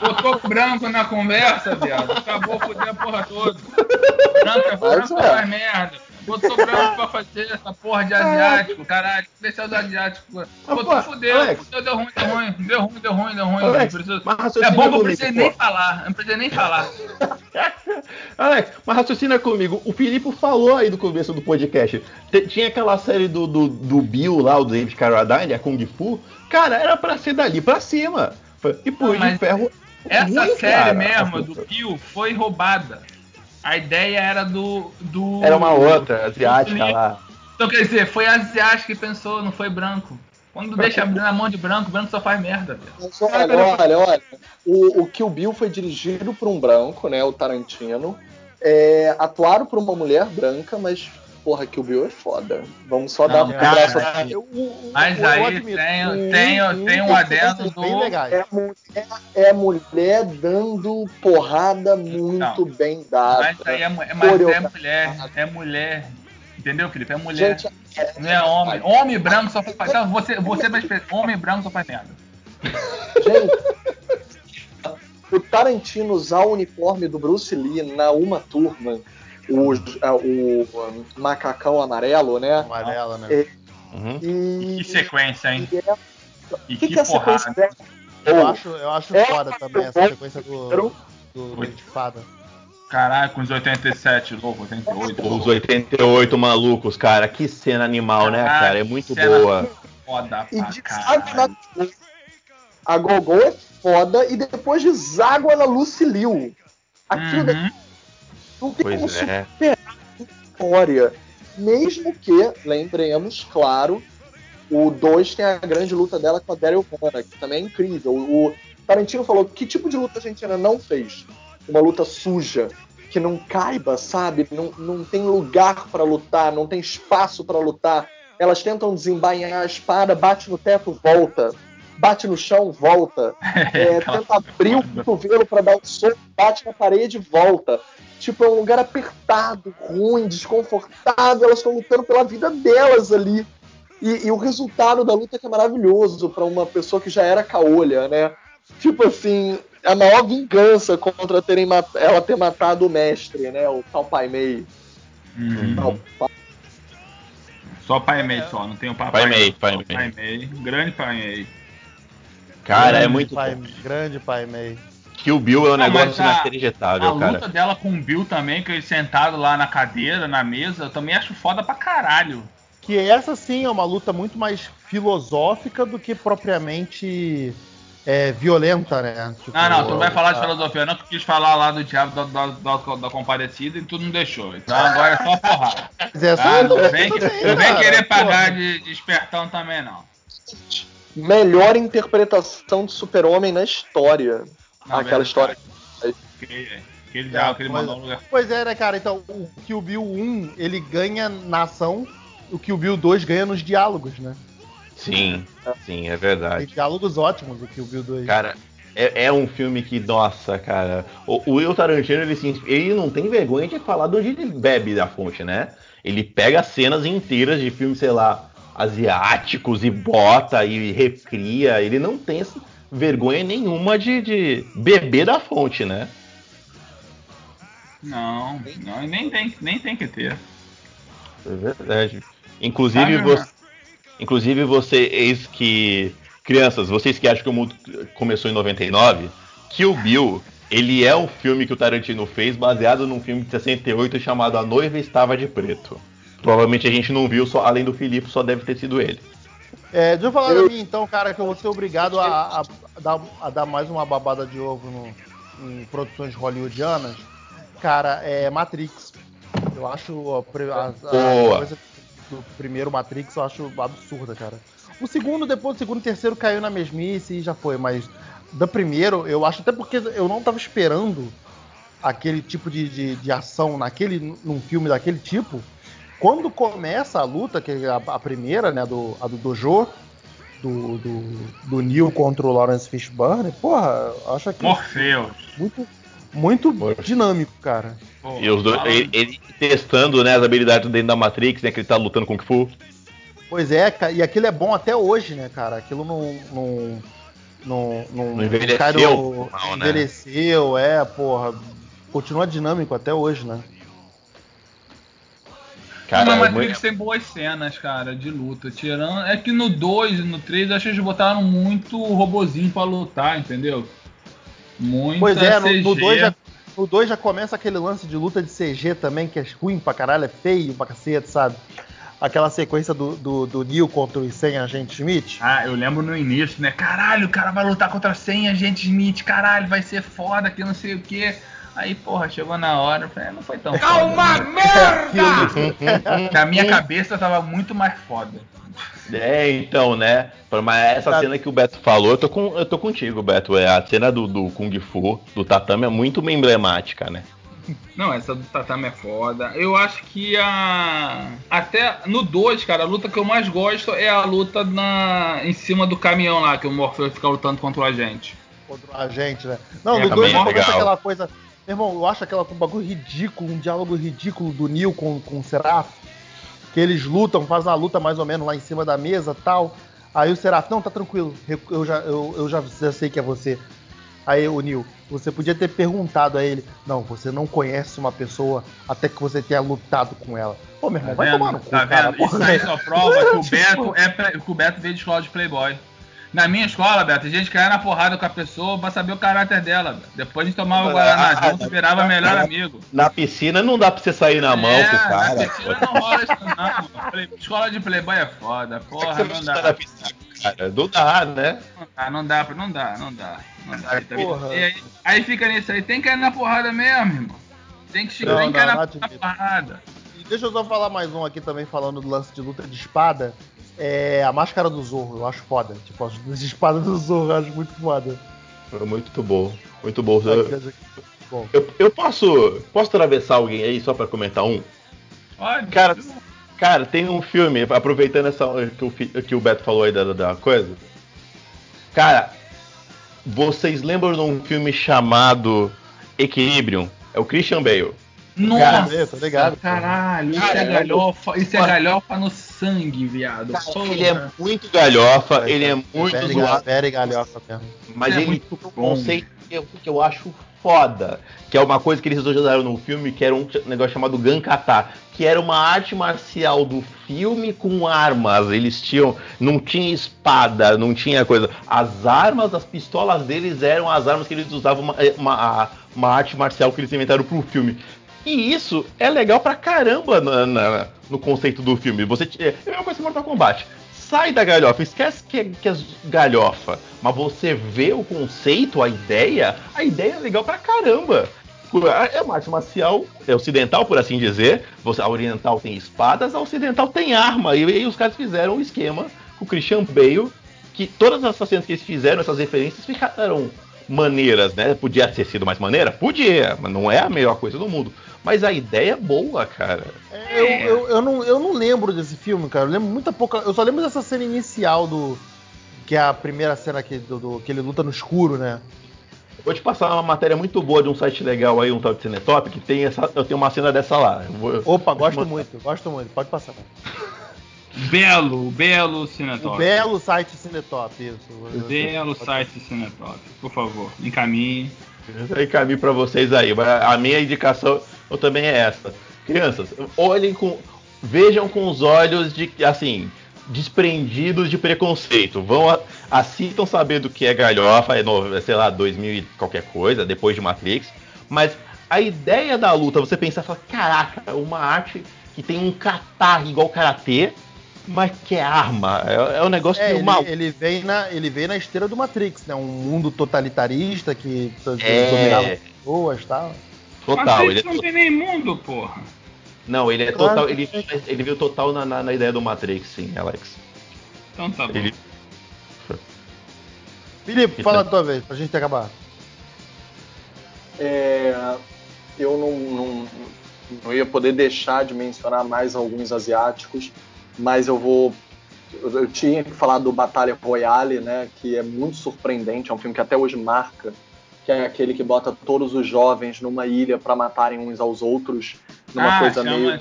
Botou branco na conversa, viado. Acabou foder a porra toda. Branco é branco é. faz merda. Botou branco pra fazer essa porra de asiático, caralho. Deixa os asiáticos. Botou pô, fudeu, Alex. fudeu, deu ruim, deu ruim. Deu ruim, deu ruim, deu ruim. Alex, mas É bom que eu precisei nem falar. Não precisei nem falar. Alex, mas raciocina comigo. O Filipe falou aí no começo do podcast. Tinha aquela série do, do, do Bill lá, o David Carradine, a Kung Fu. Cara, era pra ser dali pra cima. E Não, mas de Ferro. Essa ruim, série cara. mesmo, do Bill, foi roubada. A ideia era do. do Era uma outra, asiática lá. Então quer dizer, foi asiático que pensou, não foi branco. Quando deixa na mão de branco, branco só faz merda. velho. Olha, olha, olha. O, o Kill Bill foi dirigido por um branco, né? O Tarantino. É, atuaram por uma mulher branca, mas, porra, Kill Bill é foda. Vamos só dar Não, um cara, abraço aqui. O- o- Mas aí tem- o tem- um- tem um adendo do-. É é a mulher dando porrada muito Não. bem dada. Mas aí é, é- mas é mulher, é mulher. Entendeu, Felipe? É mulher. Gente, não é homem. Homem branco só faz. Então, você, você vai Homem branco só faz merda. Gente, o Tarantino usar o uniforme do Bruce Lee na Uma Turma, o, o macacão amarelo, né? Amarela, né? É, Uhum. E, Que sequência, hein? e é- E o que, que é a sequência porrada. dela? Eu acho, eu acho É, foda também essa sequência do, do Dente de Fada. Caralho, com os 87, louco, 88. Os 88 malucos, cara. Que cena animal, né, Caralho, cara? É muito cena- boa. Foda E pra deságua caralho. na A Gogô é foda e depois deságua na Lucy Liu. Aquilo daqui Uhum. Não tem como Pois é. superar a história. Mesmo que, lembremos, claro, o 2 tem a grande luta dela com a Daryl Hannah, que também é incrível. O Tarantino falou que tipo de luta a gente ainda não fez? Uma luta suja, que não caiba, sabe? Não, não tem lugar pra lutar, não tem espaço pra lutar. Elas tentam desembainhar a espada, bate no teto, volta. Bate no chão, volta. É, tenta abrir o cotovelo para dar um soco, bate na parede e volta. Tipo, é um lugar apertado, ruim, desconfortável. Elas estão lutando pela vida delas ali. E, e o resultado da luta é que é maravilhoso para uma pessoa que já era caolha, né? Tipo assim, a maior vingança contra terem mat- ela ter matado o mestre, né? O Tal Pai Mei. Uhum. Tal Pai- Só Pai Mei só, não tem o Papai. Pai Mei, Pai Mei. Pai Mei. Grande Pai Mei. Cara, é Grande muito pai, bom. Grande pai May. Kill Bill é um negócio a- inacreditável, A cara. luta dela com o Bill também, que ele sentado lá na cadeira, na mesa, eu também acho foda pra caralho. Que essa sim é uma luta muito mais filosófica do que propriamente é, violenta, né? Tipo, Não, não, tu não vai falar de a- filosofia, não, que tu quis falar lá do diabo da, da, da, da comparecida e tu não deixou. Então agora é só porrada. Mas essa Tá? é Não vem, também, não vem cara, querer pagar de, de espertão também, não. Melhor interpretação de super-homem na história. Aquela história. Aquele, aquele diabo que ele Pois- mandou no lugar. Pois é, né, cara? Então, o Kill Bill 1, ele ganha na ação, o Kill Bill 2 ganha nos diálogos, né? Sim, sim, é Tem verdade. diálogos ótimos do Kill Bill 2. Cara, é, é um filme que, nossa, cara. O, o Will Tarantino, ele, se, ele não tem vergonha de falar de onde ele bebe da fonte, né? Ele pega cenas inteiras de filmes, sei lá, asiáticos e bota e recria. Ele não tem vergonha nenhuma de, de beber da fonte, né? Não, não, nem tem, nem tem que ter. É verdade. Inclusive, Sabe, você, inclusive vocês que. Crianças, vocês que acham que o mundo começou em 99, Kill Bill, ele é um filme que o Tarantino fez baseado num filme de 68 chamado A Noiva Estava de Preto. Provavelmente a gente não viu, só, além do Filipe, só deve ter sido ele. É, deixa eu falar Eu- da minha então, cara, que eu vou ser obrigado a, a- a dar, a dar mais uma babada de ovo no- em produções hollywoodianas. Cara, é Matrix. Eu acho a, coisa do primeiro Matrix eu acho absurda, cara. O segundo, depois do segundo e terceiro caiu na mesmice e já foi, mas do primeiro, eu acho até porque eu não tava esperando aquele tipo de, de, de ação naquele, num filme daquele tipo. Quando começa a luta, que é a, a primeira, né, do, a do Dojo, do, do, do Neil contra o Lawrence Fishburne, porra, eu acho que Morpheus. muito, muito Morpheus. dinâmico, cara. E os dois, ele, ele testando né, as habilidades dentro da Matrix, né? Que ele tá lutando com o Kung Fu. Pois é, e aquilo é bom até hoje, né, cara? Aquilo não. não não, não, Não envelheceu no- mal, né? envelheceu, é, porra. Continua dinâmico até hoje, né? Cara, mas muito- Matrix tem boas cenas, cara, de luta. Tirando. É que no 2 e no 3 acho que eles botaram muito robozinho pra lutar, entendeu? Muita Pois é, no, CG. no 2 já, já começa aquele lance de luta de CG também, que é ruim pra caralho, é feio pra cacete, sabe? Aquela sequência do, do, do Neil contra os 100 agentes Smith. Ah, eu lembro no início, né? Caralho, o cara vai lutar contra 100 agentes Smith, caralho, vai ser foda, que não sei o que. Aí, porra, chegou na hora, eu falei, "É, não foi tão Calma, foda. merda! Na minha cabeça tava muito mais foda. É, então, né? Mas essa Tá. cena que o Beto falou, eu tô, com, eu tô contigo, Beto. É, a cena do, do Kung Fu, do tatame, é muito emblemática, né? Não, essa do tatame é foda. Eu acho que a. Até no 2, cara, a luta que eu mais gosto é a luta na... em cima do caminhão lá, que o Morpheus fica lutando contra o agente. contra a gente, né? Não, É, no também 2 é legal. aquela coisa. Meu irmão, eu acho aquela um bagulho ridículo, um diálogo ridículo do Neil com, com o Seraph. Que eles lutam, fazem uma luta mais ou menos lá em cima da mesa tal. Aí o Seraph, não, tá tranquilo, eu já, eu, eu já, já sei que é você. Aí o Neil, você podia ter perguntado a ele, não, você não conhece uma pessoa até que você tenha lutado com ela. Pô, meu irmão, vai tomar no cu, Tá cara. vendo? Isso aí só prova que o Beto, é que o Beto veio de escola de Playboy. Na minha escola, Beto, a gente caía na porrada com a pessoa pra saber o caráter dela. Beto. Depois a gente tomava o Guaraná Ah, junto e virava melhor amigo. Na piscina não dá pra você sair na mão é, com o cara. Na piscina não rola isso não. Escola de Playboy é foda, porra, Você não está na dá. piscina, cara. Não dá, né? Ah, não dá, não dá, não dá. Não dá. Ai, porra. Aí, aí fica nisso aí, tem que cair na porrada mesmo, irmão. Tem que chegar, Não, tem que cair na, na porrada. Deixa eu só falar mais um aqui também, falando do lance de luta de espada. É a máscara do Zorro, eu acho foda. Tipo, as lutas de espada do Zorro, eu acho muito foda. Foi muito bom. Muito bom. Aquelas- Bom, Eu, eu posso, posso atravessar alguém aí só pra comentar um? Olha, Cara, cara, tem um filme, aproveitando essa que o, que o Beto falou aí da, da coisa. Cara, vocês lembram de um filme chamado Equilibrium? É o Christian Bale. Nossa, Cara, tô ligado. caralho, isso Cara, é galhofa, isso é galhofa no sangue, viado. Cara, ele é muito galhofa, ele é muito Very, zoado. very galhofa mesmo. Mas É ele muito tem um conceito que eu, que eu acho foda. Que é uma coisa que eles usaram no filme, que era um negócio chamado Gankata. Que era uma arte marcial do filme com armas. Eles tinham. Não tinha espada, não tinha coisa. As armas, as pistolas deles eram as armas que eles usavam, uma, uma, uma arte marcial que eles inventaram pro filme. E isso é legal pra caramba na- na- no conceito do filme. Você t- é a mesma coisa que Mortal Kombat. Sai da galhofa, esquece que é, que é galhofa. Mas você vê o conceito, a ideia, a ideia é legal pra caramba. É uma arte marcial é ocidental, por assim dizer. A oriental tem espadas, a ocidental tem arma. E, aí os caras fizeram um esquema com o Christian Bale, que todas essas cenas que eles fizeram, essas referências, ficaram maneiras, né? Podia ter sido mais maneira? Podia, mas não é a melhor coisa do mundo. Mas a ideia é boa, cara. Eu, eu, eu, não, eu não lembro desse filme, cara. Eu lembro muita pouca. Eu só lembro dessa cena inicial do. Que é a primeira cena que, do, do- que ele luta no escuro, né? Vou te passar uma matéria muito boa de um site legal aí, um tal de Cinetop, que tem essa. Eu tenho uma cena dessa lá. Eu vou- Opa, gosto muito, gosto muito. Pode passar. Belo, belo O Cinetop. belo site Cinetop, isso. Belo site Cinetop. Por favor, encaminhe. Eu encaminho pra vocês aí. A minha indicação eu também é essa. Crianças, olhem com. Vejam com os olhos de assim. Desprendidos de preconceito. Vão a- assistam saber do que é galhofa, é novo, sei lá, 2000 e qualquer coisa, depois de Matrix. Mas a ideia da luta, você pensar, fala, caraca, uma arte que tem um kata igual karatê, mas que é arma. É, é um negócio É, meio ele, ele vem na, ele veio na esteira do Matrix, né? Um mundo totalitarista que É. dominava as pessoas e tal. Total, Matrix ele é não tem nem mundo, porra. Não, ele é Claro total. que Ele, ele veio total na, na, na ideia do Matrix, sim, Alex. Então tá bom. Ele, Felipe, fala a tua vez, pra gente acabar. É, eu não, não, não ia poder deixar de mencionar mais alguns asiáticos, mas eu vou. Eu, eu tinha que falar do Batalha Royale, né? Que é muito surpreendente, é um filme que até hoje marca, que é aquele que bota todos os jovens numa ilha para matarem uns aos outros, numa Ah, coisa chama- meio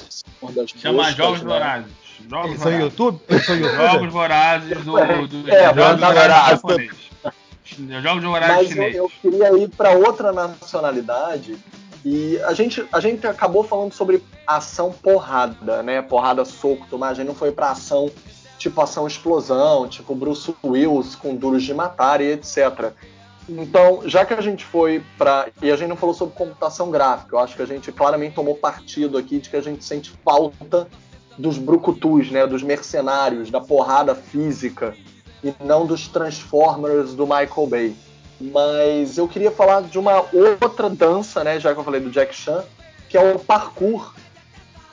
Chama Moscas, Jogos né? Vorazes. Jogos Eles são Vorazes. YouTube? São Jogos? Vorazes do, do É, Jogos Jogos Vorazes Vorazes. Jogos Vorazes Mas eu, chinês. eu queria ir para outra nacionalidade e a gente, a gente acabou falando sobre ação porrada, né? Porrada soco, tomar. A gente não foi para ação tipo ação explosão, tipo Bruce Willis com duros de matar e etc. Então, já que a gente foi para e a gente não falou sobre computação gráfica, eu acho que a gente claramente tomou partido aqui de que a gente sente falta dos brucutus, né? Dos mercenários, da porrada física e não dos Transformers do Michael Bay. Mas eu queria falar de uma outra dança, né, já que eu falei do Jack Chan, que é o parkour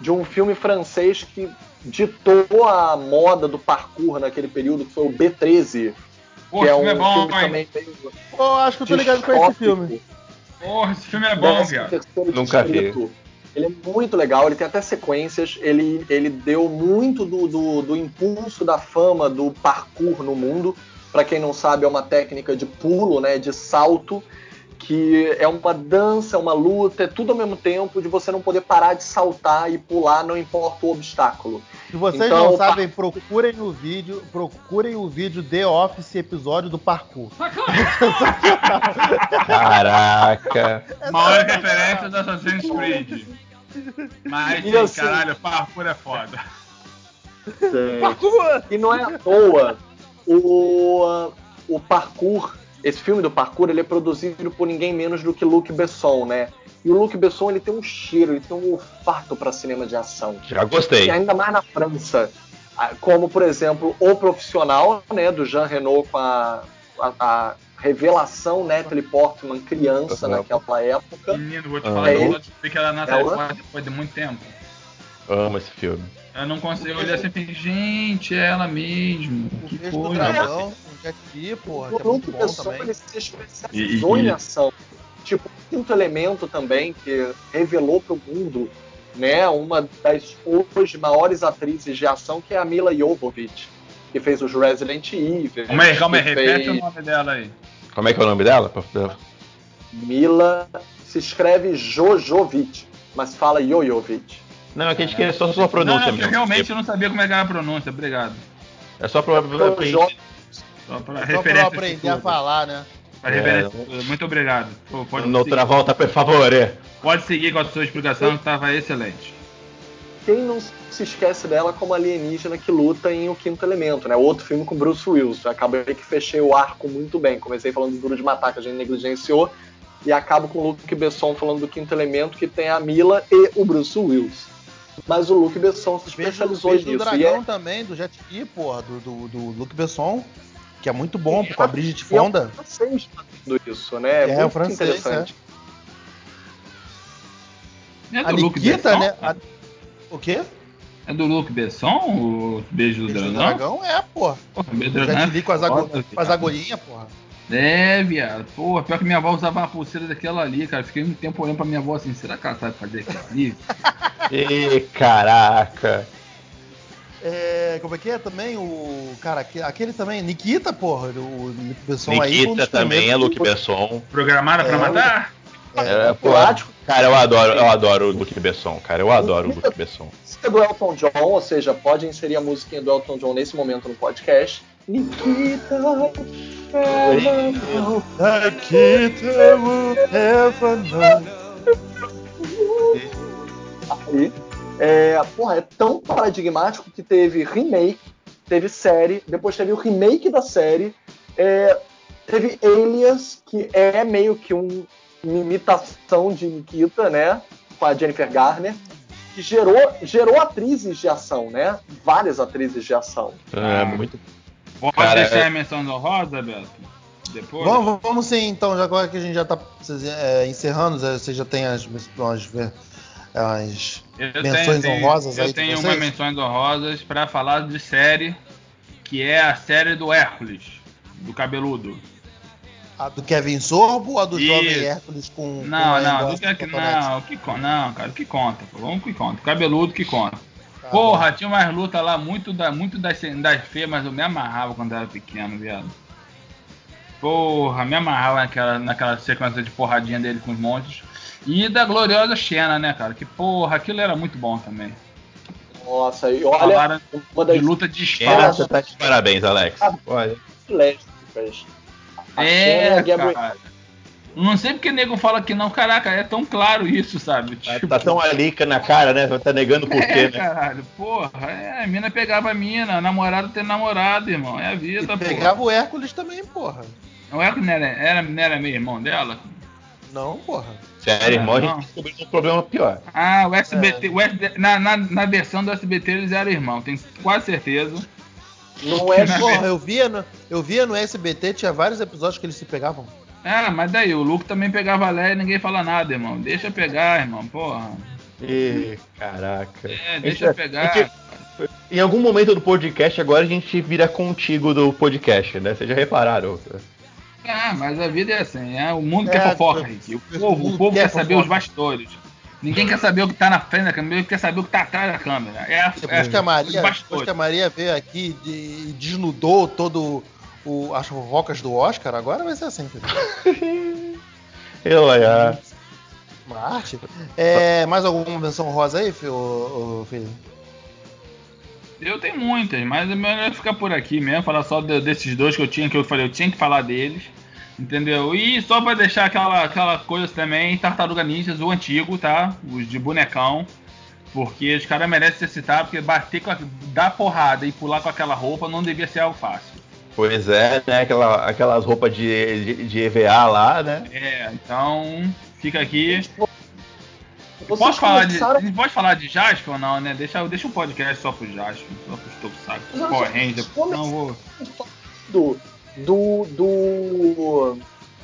de um filme francês que ditou a moda do parkour naquele período, que foi o B13, Pô, que esse é um filme é bom, filme hein? também meio Pô, acho que eu tô ligado com esse filme. Porra, esse filme é bom, viado. Nunca vi. Ele é muito legal, ele tem até sequências, ele, ele deu muito do, do, do impulso da fama do parkour no mundo. Para quem não sabe, é uma técnica de pulo, né, de salto, que é uma dança, é uma luta, é tudo ao mesmo tempo, de você não poder parar de saltar e pular, não importa o obstáculo. Se vocês Então, não sabem, procurem o vídeo, procurem o vídeo The Office episódio do parkour. Caraca. Maior referência do Assassin's Creed. Mas, sim, assim- caralho, parkour é foda. Parkour! E não é à toa o, o parkour, esse filme do parkour, ele é produzido por ninguém menos do que Luc Besson, né? E o Luc Besson ele tem um cheiro, ele tem um olfato para cinema de ação. Já gostei. E ainda mais na França, Ah, como por exemplo O Profissional, né, do Jean Reno com a, a, a revelação Natalie Portman criança Uhum. naquela época. Menino, vou te Ah, falar que eu ele? descobri que ela nasceu Ela? depois de muito tempo. Amo esse filme. Eu não consigo olhar assim e pensei, gente, é ela mesmo. O Que do coisa. Dragão, o Jet Li, porra, que é O muito bom também. ele se especializou E- e- em ação. Tipo, o quinto elemento também, que revelou para o mundo né, uma das hoje maiores atrizes de ação, que é a Mila Jovovich. que fez os Resident Evil. Calma aí, calma aí, repete fez o nome dela aí. Como é que é o nome dela? Mila se escreve Jojovic, mas fala Jojovic. Não, é que a gente quer só sua pronúncia não, mesmo. realmente eu não sabia como é que era a pronúncia, obrigado. É só pra, pra, Só pra Só pra eu aprender a falar, né? Pra É. Muito obrigado. Pô, pode, Noutra seguir, volta, por favor. é. pode seguir com a sua explicação que estava excelente. Quem não se esquece dela como alienígena que luta em O Quinto Elemento, né? Outro filme com Bruce Willis. Acabei que fechei o arco muito bem. Comecei falando do Duro de Matar, que a gente negligenciou, e acabo com o Luke Besson falando do Quinto Elemento, que tem a Mila e o Bruce Willis. Mas o Luke Besson se especializou beijo do nisso. E dragão é, também, do Jet Li, porra, do, do, do Luc Besson, que é muito bom, com a Brigitte e é Fonda. francês fazendo isso, né? É, muito o francês, interessante. É do A Luke Nikita, Besson? né? a- O quê? É do Luke Besson, o Beijo do Beijo do Dragão? dragão é, porra. Porra, Beijo do O Dragão Jet é Li com as, ago... com as agulhinhas, porra. É, viado. Pô, pior que minha avó usava uma pulseira daquela ali, cara. Fiquei um tempo olhando pra minha avó assim, será que ela sabe fazer aquilo ali? Ê, caraca. É, como é que é também o. Cara, aque- aquele também, Nikita, porra, o Luc Besson aí. foi um Nikita também é Luke Besson. Programada pra É, matar? É, pô, Prático. cara, eu adoro, eu adoro o Luke Besson, cara. Eu adoro o Luke Besson. Música do Elton John, ou seja, pode inserir a musiquinha do Elton John nesse momento no podcast. Nikita, Nikita will never know. aí. É, porra, é tão paradigmático que teve remake, teve série, depois teve o remake da série, é, teve Alias, que é meio que um- uma imitação de Nikita, né? Com a Jennifer Garner, que gerou, gerou atrizes de ação, né? Várias atrizes de ação. É muito. Pode Cara, deixar é- a menção honrosa, Beto? Depois? Vamos, vamos sim, então, já agora que a gente já tá é, encerrando, você já tem as, as, as Eu menções tenho- honrosas eu aí de tenho uma menções honrosas pra falar de série, que é a série do Hércules, do cabeludo. A do Kevin Sorbo ou a do Isso. Jovem Hércules com. com Não, a não, do que, Cotonete? não, que, não, cara, o que conta, pô, vamos que conta. Cabeludo que conta. Tá Porra, tinha umas lutas lá muito, da, muito das, das feias, mas eu me amarrava quando era pequeno, viado. Porra, me amarrava naquela, naquela sequência de porradinha dele com os monstros. E da gloriosa Xena, né, cara? Que porra, aquilo era muito bom também. Nossa, e olha, uma de das luta de espada. você tá de parabéns, Alex. Olha. lésbicas. A Xena e É, cara. Não sei porque nego fala que não, caraca, é tão claro isso, sabe? Tá, Tipo, tá tão ali na cara, né? Tá negando por É, quê, né? caralho, porra, é, a mina pegava a mina, namorado tem namorado, irmão, é a E vida, porra. pegava o Hércules também, porra. Não era, não era, era, não era meio irmão dela? Não, porra. Sério, irmão, a Não. gente descobriu um problema pior. Ah, o SBT, o SBT na, na, na versão do SBT eles eram irmãos, tenho quase certeza. Não é. Porra, eu via, no, eu via no SBT, tinha vários episódios que eles se pegavam. Ah, mas daí, o Luke também pegava a Leia e ninguém fala nada, irmão. Deixa pegar, irmão, porra. Ih, caraca. É, deixa Gente, pegar. gente, Em algum momento do podcast, agora a gente vira contigo do podcast, né? Vocês já repararam? Ah, mas a vida é assim, é o mundo É, quer fofoca, Rick. O povo, o povo quer quer saber fofoca. os bastidores. Ninguém quer saber o que tá na frente da câmera, ninguém quer saber o que tá atrás da câmera. É, a- Depois, é que, a Maria, os depois que a Maria veio aqui e desnudou todo o, as fofocas do Oscar, agora vai ser assim. Eu, olha. Uma arte. É, mais alguma menção rosa aí, filho? Eu tenho muitas, mas é melhor ficar por aqui mesmo, falar só de- desses dois que eu tinha, que eu falei, eu tinha que falar deles. Entendeu? E só pra deixar aquela, aquela coisa também, Tartaruga Ninjas, o antigo, tá? Os de bonecão. Porque os caras merecem ser citados, porque bater com a, dar porrada e pular com aquela roupa não devia ser algo fácil. Pois é, né? Aquela, aquelas roupas de, de, de EVA lá, né? É, então fica aqui. Posso falar, de, a pode falar de Jasper ou não, né? Deixa, deixa um podcast só pro Jasper, só pro Estouco Saco. Power Ranger, só- não vou. do, do, do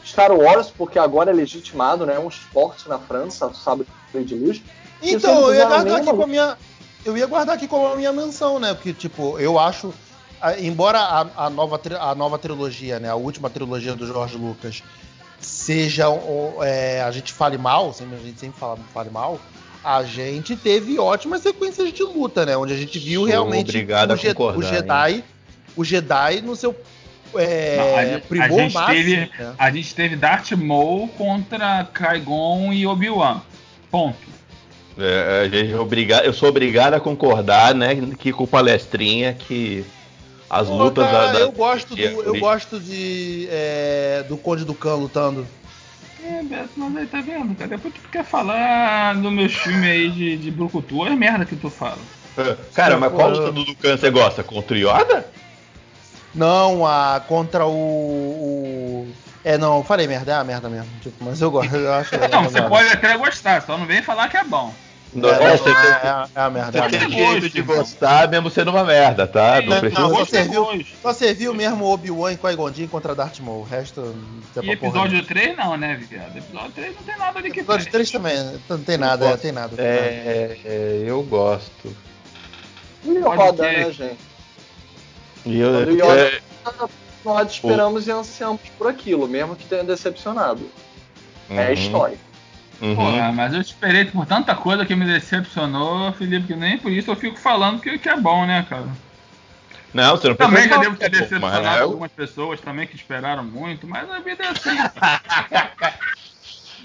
Star Wars, porque agora é legitimado, né? É um esporte na França, sabe? De luz. Então, eu ia guardar aqui com a minha. Eu ia guardar aqui com a minha menção, né? Porque, tipo, eu acho. Embora a, a nova, a nova trilogia, né? A última trilogia do Jorge Lucas seja. é, a gente fale mal, sempre, a gente sempre fala fale mal. A gente teve ótimas sequências de luta, né? Onde a gente viu Sou realmente o, Je- o Jedi. o Jedi no seu é, Não, a, gente- a primor gente máximo. teve, né? a gente teve Darth Maul contra Qui-Gon e Obi-Wan. Ponto. É, a gente é eu sou obrigado a concordar, né, que com o palestrinha que as Pô, lutas cara, da, da- eu gosto do, que- eu gosto de é, do Conde do Khan lutando. É, Beto, mas aí tá vendo, cara? Depois tu quer falar dos meus filmes aí de, de Brucutu, é merda que tu fala. Cara, mas qual Pô, luta do Dukan você gosta? Contra o Yoda? Não, a contra o, o- é não, eu falei merda, é a merda mesmo, tipo, mas eu gosto, eu acho. Não, você pode até gostar, só não vem falar que é bom. Não, É, é, não, você é, tem, é a- é a merda, é você tem merda. Gosto, de gostar mesmo sendo uma merda, tá? Não É, precisa. não, só é serviu, só serviu mesmo o Obi-Wan e Qui-Gon Jinn contra Darth Maul. O resto não tem E pra porra episódio 3 não, né, viado? Episódio 3 não tem nada ali que Episódio preste. 3 também, não tem nada, é, tem nada. É, é, eu gosto. E roda, ter. né, gente? E eu, Quando o Yoda- é, Nós esperamos e ansiamos por aquilo, mesmo que tenha decepcionado. É uhum, história. Uhum. Porra, mas eu esperei por tanta coisa que me decepcionou, Felipe, que nem por isso eu fico falando que, que é bom, né, cara? Não, você não Também já falar devo ter que é bom, decepcionado mas é algumas pessoas também que esperaram muito, mas a vida é assim.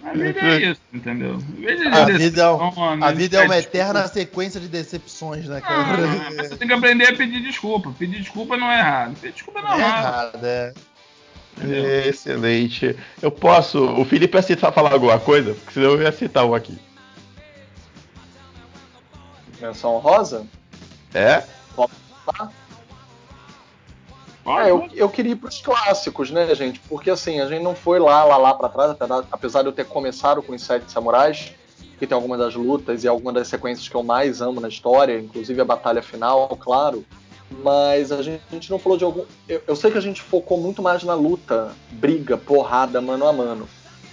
a vida é isso, entendeu? De A vida é, um- a vida é uma pedir eterna desculpa. sequência de decepções, né, Ah, cara? mas você tem que aprender a pedir desculpa. Pedir desculpa não é errado. Pedir desculpa não É é errado. errado, é. Entendeu? Excelente. Eu posso. O Felipe ia citar, falar alguma coisa? Porque senão eu ia citar um aqui. Menção rosa? É? É, eu, eu queria ir pros clássicos, né, gente? Porque assim, a gente não foi lá, lá, lá pra trás, apesar- apesar de eu ter começado com os Sete Samurais, que tem algumas das lutas e algumas das sequências que eu mais amo na história, inclusive a batalha final, claro. Mas a gente, a gente não falou de algum. Eu, eu sei que a gente focou muito mais na luta, briga, porrada, mano a mano.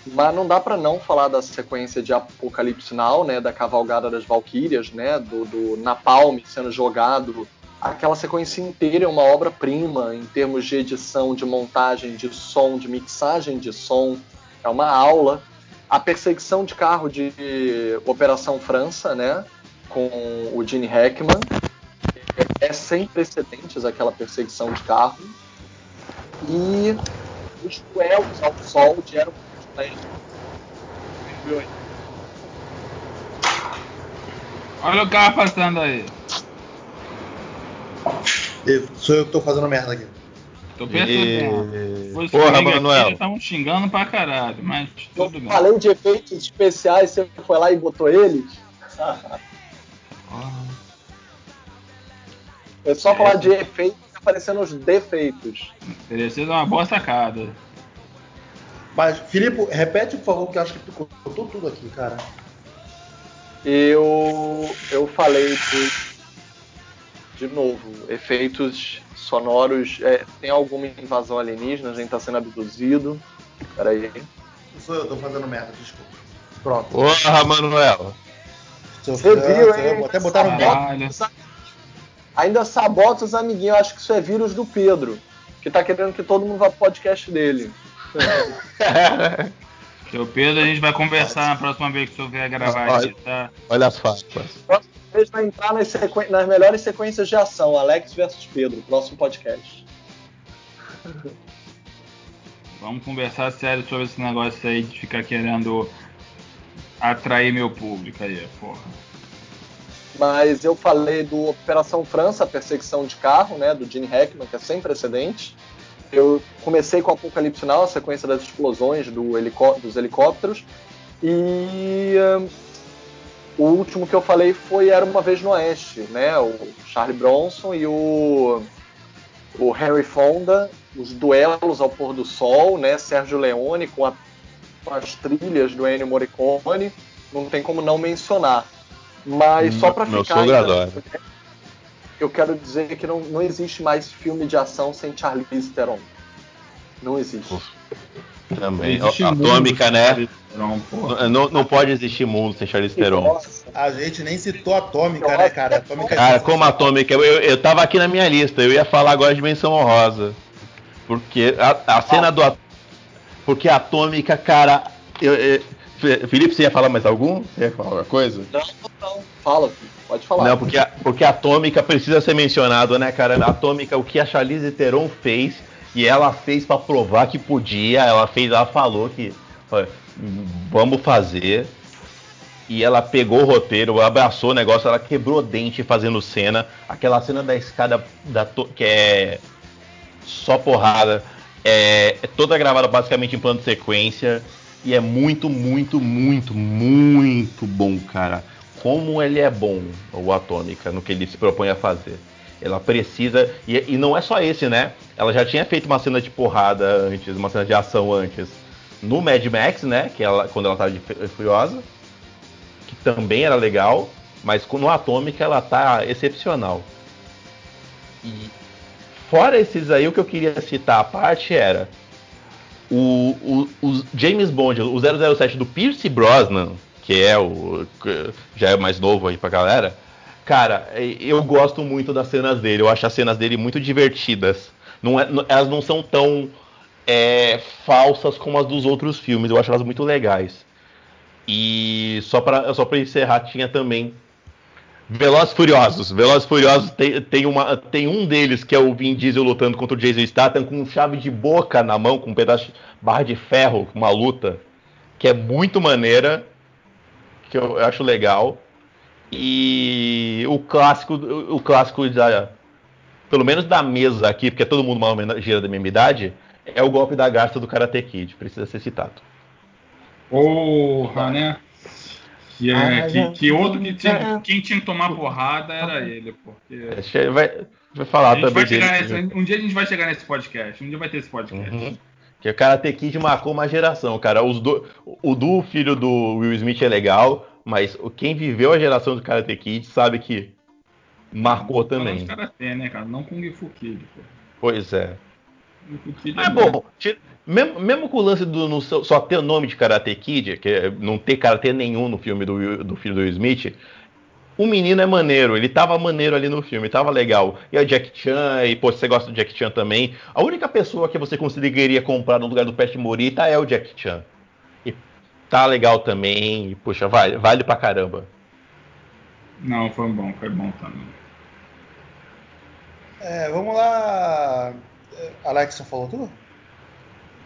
Mas não dá pra não falar da sequência de Apocalipse Now, né? Da cavalgada das Valquírias, né? Do, do Napalm sendo jogado aquela sequência inteira é uma obra-prima em termos de edição, de montagem, de som, de mixagem de som. É uma aula. A perseguição de carro de Operação França, né? Com o Gene Hackman. É sem precedentes aquela perseguição de carro. E os duelos ao sol Aero Olha o carro passando aí. Eu- Sou eu que tô fazendo merda aqui. Tô percebendo. E... Porra, Manuel. estavam xingando pra caralho, mas Eu tudo bem. falei de efeitos especiais, você foi lá e botou eles? É só falar de efeitos aparecendo os defeitos. Teria sido uma boa sacada. Mas, Filipe, repete, por favor, que eu acho que tu cortou tudo aqui, cara. Eu, eu falei de, de novo, efeitos sonoros. é, tem alguma invasão alienígena, a gente tá sendo abduzido. Peraí. Sou eu, tô fazendo merda, desculpa. Pronto. Porra, Manuel. Você eu, viu, hein? Vou até botar no Essa beat. Caralho. Ainda sabota os amiguinhos, eu acho que isso é vírus do Pedro, que tá querendo que todo mundo vá pro podcast dele. Seu Pedro, a gente vai conversar na próxima vez que tu vier gravar Olha. aqui, tá? Olha as farpas. Ele vai entrar nas, sequen- nas melhores sequências de ação, Alex versus Pedro, próximo podcast. Vamos conversar sério sobre esse negócio aí de ficar querendo atrair meu público aí, porra. Mas eu falei do Operação França, a perseguição de carro, né, do Gene Hackman, que é sem precedentes. Eu comecei com Apocalipse Now, a sequência das explosões do helicó- dos helicópteros. E hum, o último que eu falei foi Era Uma Vez no Oeste, né, o Charlie Bronson e o, o Henry Fonda, os duelos ao pôr do sol, né, Sérgio Leone com, a- com as trilhas do Ennio Morricone, não tem como não mencionar. Mas só pra Meu ficar. sogro ainda- adora. Eu quero dizer que não, não existe mais filme de ação sem Charlize Theron. Não existe. Também. Existe Atômica, mundo, né? Não. Não, não pode existir mundo sem Charlize Theron. Nossa, A gente nem citou Atômica, né, cara? Atômica Cara, como Atômica, eu, eu tava aqui na minha lista, eu ia falar agora de menção honrosa. Porque a, a cena do. At- Porque a Atômica, cara. eu- Felipe, você ia falar mais algum? Você ia falar alguma coisa? não, não. Fala, filho, Pode falar. Não, porque a, porque a Atômica precisa ser mencionado, né, cara? A Atômica, o que a Charlize Theron fez, e ela fez pra provar que podia, ela fez, ela falou que ó, vamos fazer. E ela pegou o roteiro, abraçou o negócio, ela quebrou dente fazendo cena. Aquela cena da escada da que é só porrada. É, é toda gravada basicamente em plano de sequência. E é muito, muito, muito, muito bom, cara. Como ele é bom, o Atômica, no que ele se propõe a fazer. Ela precisa. E, e não é só esse, né? Ela já tinha feito uma cena de porrada antes, uma cena de ação antes. No Mad Max, né? Que ela, quando ela tava Furiosa. Que também era legal. Mas no Atômica ela tá excepcional. E fora esses aí, o que eu queria citar à parte era o, o, o James Bond, o 007 do Pierce Brosnan, que é o já é mais novo aí pra galera. Cara, eu gosto muito das cenas dele. Eu acho as cenas dele muito divertidas. Não é- não- elas não são tão é, falsas como as dos outros filmes. Eu acho elas muito legais. E só pra, só pra encerrar, tinha também Velozes Furiosos. Velozes Furiosos tem, tem, uma, tem um deles que é o Vin Diesel lutando contra o Jason Statham com chave de boca na mão, com um pedaço de barra de ferro, uma luta que é muito maneira, que eu acho legal. E o clássico, o clássico da, pelo menos da mesa aqui, porque todo mundo menos gira da mesma idade, é o golpe da garça do Karate Kid, precisa ser citado. Porra, né? Que, é, Ah, que, que outro que tinha, quem tinha que tomar porrada era ele, porque. Vai, vai A falar também vai nesse, um dia a gente vai chegar nesse podcast. Um dia vai ter esse podcast. Uhum. Que o Karate Kid marcou uma geração, cara. Os do, o do filho do Will Smith é legal, mas o- quem viveu a geração do Karate Kid sabe que marcou também. de karatê, né, cara? Não Kung Fu Kid, pô. Pois é. Kung Fu Kid Mas bom, ti- mesmo, mesmo com o lance do no só ter o nome de Karate Kid, que é não ter karatê nenhum no filme do, do filho do Will Smith, o menino é maneiro, ele tava maneiro ali no filme, tava legal. E o Jack Chan, e pô, se você gosta do Jack Chan também, a única pessoa que você conseguiria comprar no lugar do Pat Morita é o Jack Chan. E tá legal também, e puxa, vale, vale pra caramba. Não, foi bom, foi bom também. É, vamos lá. Alexa falou tudo?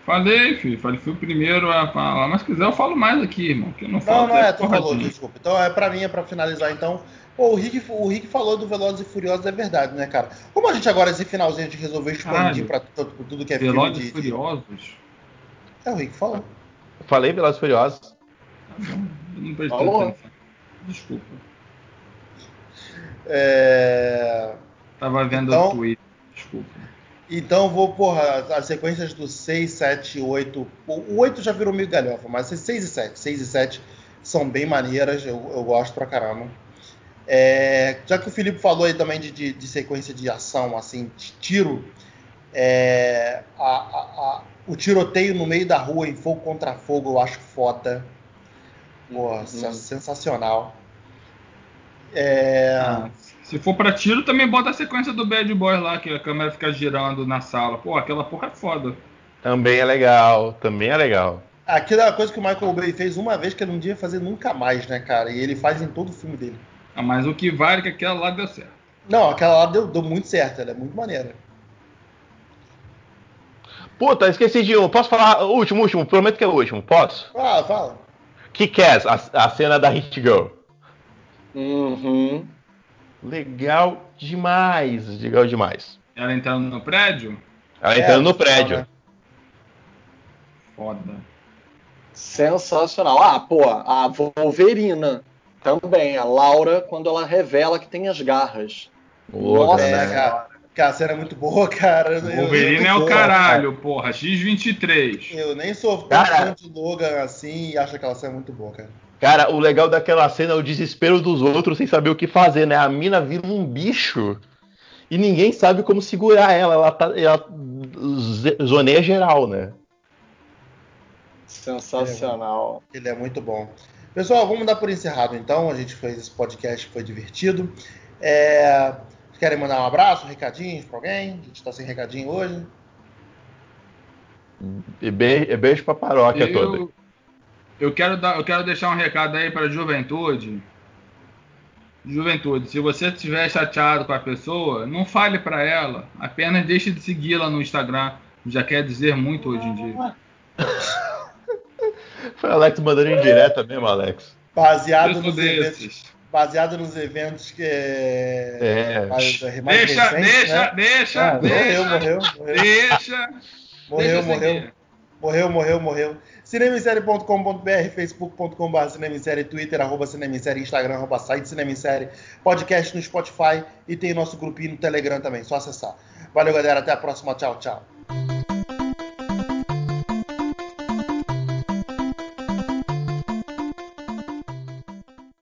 Falei, filho. Falei, fui o primeiro a falar. Mas se quiser, eu falo mais aqui, irmão. Que eu não falo Não, não até é, tu falou, desculpa. Então é pra mim, é pra finalizar então. Pô, o Rick, o Rick falou do Velozes e Furiosos, é verdade, né, cara? Como a gente agora, esse finalzinho, a gente resolveu expandir Caralho. pra tudo, tudo que é filme Velozes de, e de... Furiosos. É, o Rick falou. Falei Velozes e Furiosos. Tá bom, eu não prestei Falou. atenção. Desculpa. É... Tava vendo Então- o tweet. Desculpa. Então vou, porra, as sequências do 6, 7, 8. O 8 já virou meio galhofa, mas 6 e 7. 6 e 7 são bem maneiras, eu, eu gosto pra caramba. É, já que o Felipe falou aí também de, de- de sequência de ação, assim, de tiro, é, a- a- a- o tiroteio no meio da rua em fogo contra fogo eu acho foda. Porra, Uhum. sensacional. É, Ah, se for pra tiro, também bota a sequência do Bad Boy lá, que a câmera fica girando na sala. Pô, aquela porra é foda. Também é legal, também é legal. Aquilo é uma coisa que o Michael Bay fez uma vez que ele não devia fazer nunca mais, né, cara? E ele faz em todo o filme dele. Ah, mas o que vale é que aquela lá deu certo. Não, aquela lá deu, deu muito certo, ela é muito maneira. Puta, esqueci de um. Posso falar? O último, último, prometo que é o último. Posso? Fala, fala. Kick-Ass, a, a cena da Hit Girl. Uhum. Legal demais, legal demais. Ela entrando no prédio, Ela É, entrando no legal, prédio. foda. Sensacional. Ah, pô, a Wolverina também. A Laura, quando ela revela que tem as garras. Louca, Nossa, É, né? cara, cara, a cena é muito boa, cara. Wolverine é o caralho, porra. X23. Eu nem sou tão Cara. fã de Logan assim e acho aquela cena muito boa, cara. Cara, o legal daquela cena é o desespero dos outros sem saber o que fazer, né? A mina vira um bicho e ninguém sabe como segurar ela. Ela, tá, ela zoneia geral, né? Sensacional. Ele é muito bom. Pessoal, vamos dar por encerrado então. A gente fez esse podcast, foi divertido. É... Querem mandar um abraço, recadinhos pra alguém? A gente tá sem recadinho hoje. E be- e beijo pra paróquia toda. Eu, quero dar, eu quero deixar um recado aí pra juventude. Juventude, se você estiver chateado com a pessoa, não fale para ela, apenas deixe de segui-la no Instagram. Já quer dizer muito hoje em dia. Foi Alex mandando em direta mesmo, Alex. Baseado nos eventos. Baseado nos eventos que. É. Mais, mais deixa, recentes, deixa, né? deixa, Ah, deixa. morreu, morreu, morreu. Deixa. Morreu, deixa morreu. Morreu, morreu, morreu. Cinemissérie.com.br, facebook.com.br Cinemissérie, Twitter, arroba Cinemissérie, Instagram, arroba site Cinemissérie, podcast no Spotify e tem nosso grupinho no Telegram também, só acessar. Valeu, galera, até a próxima, tchau, tchau.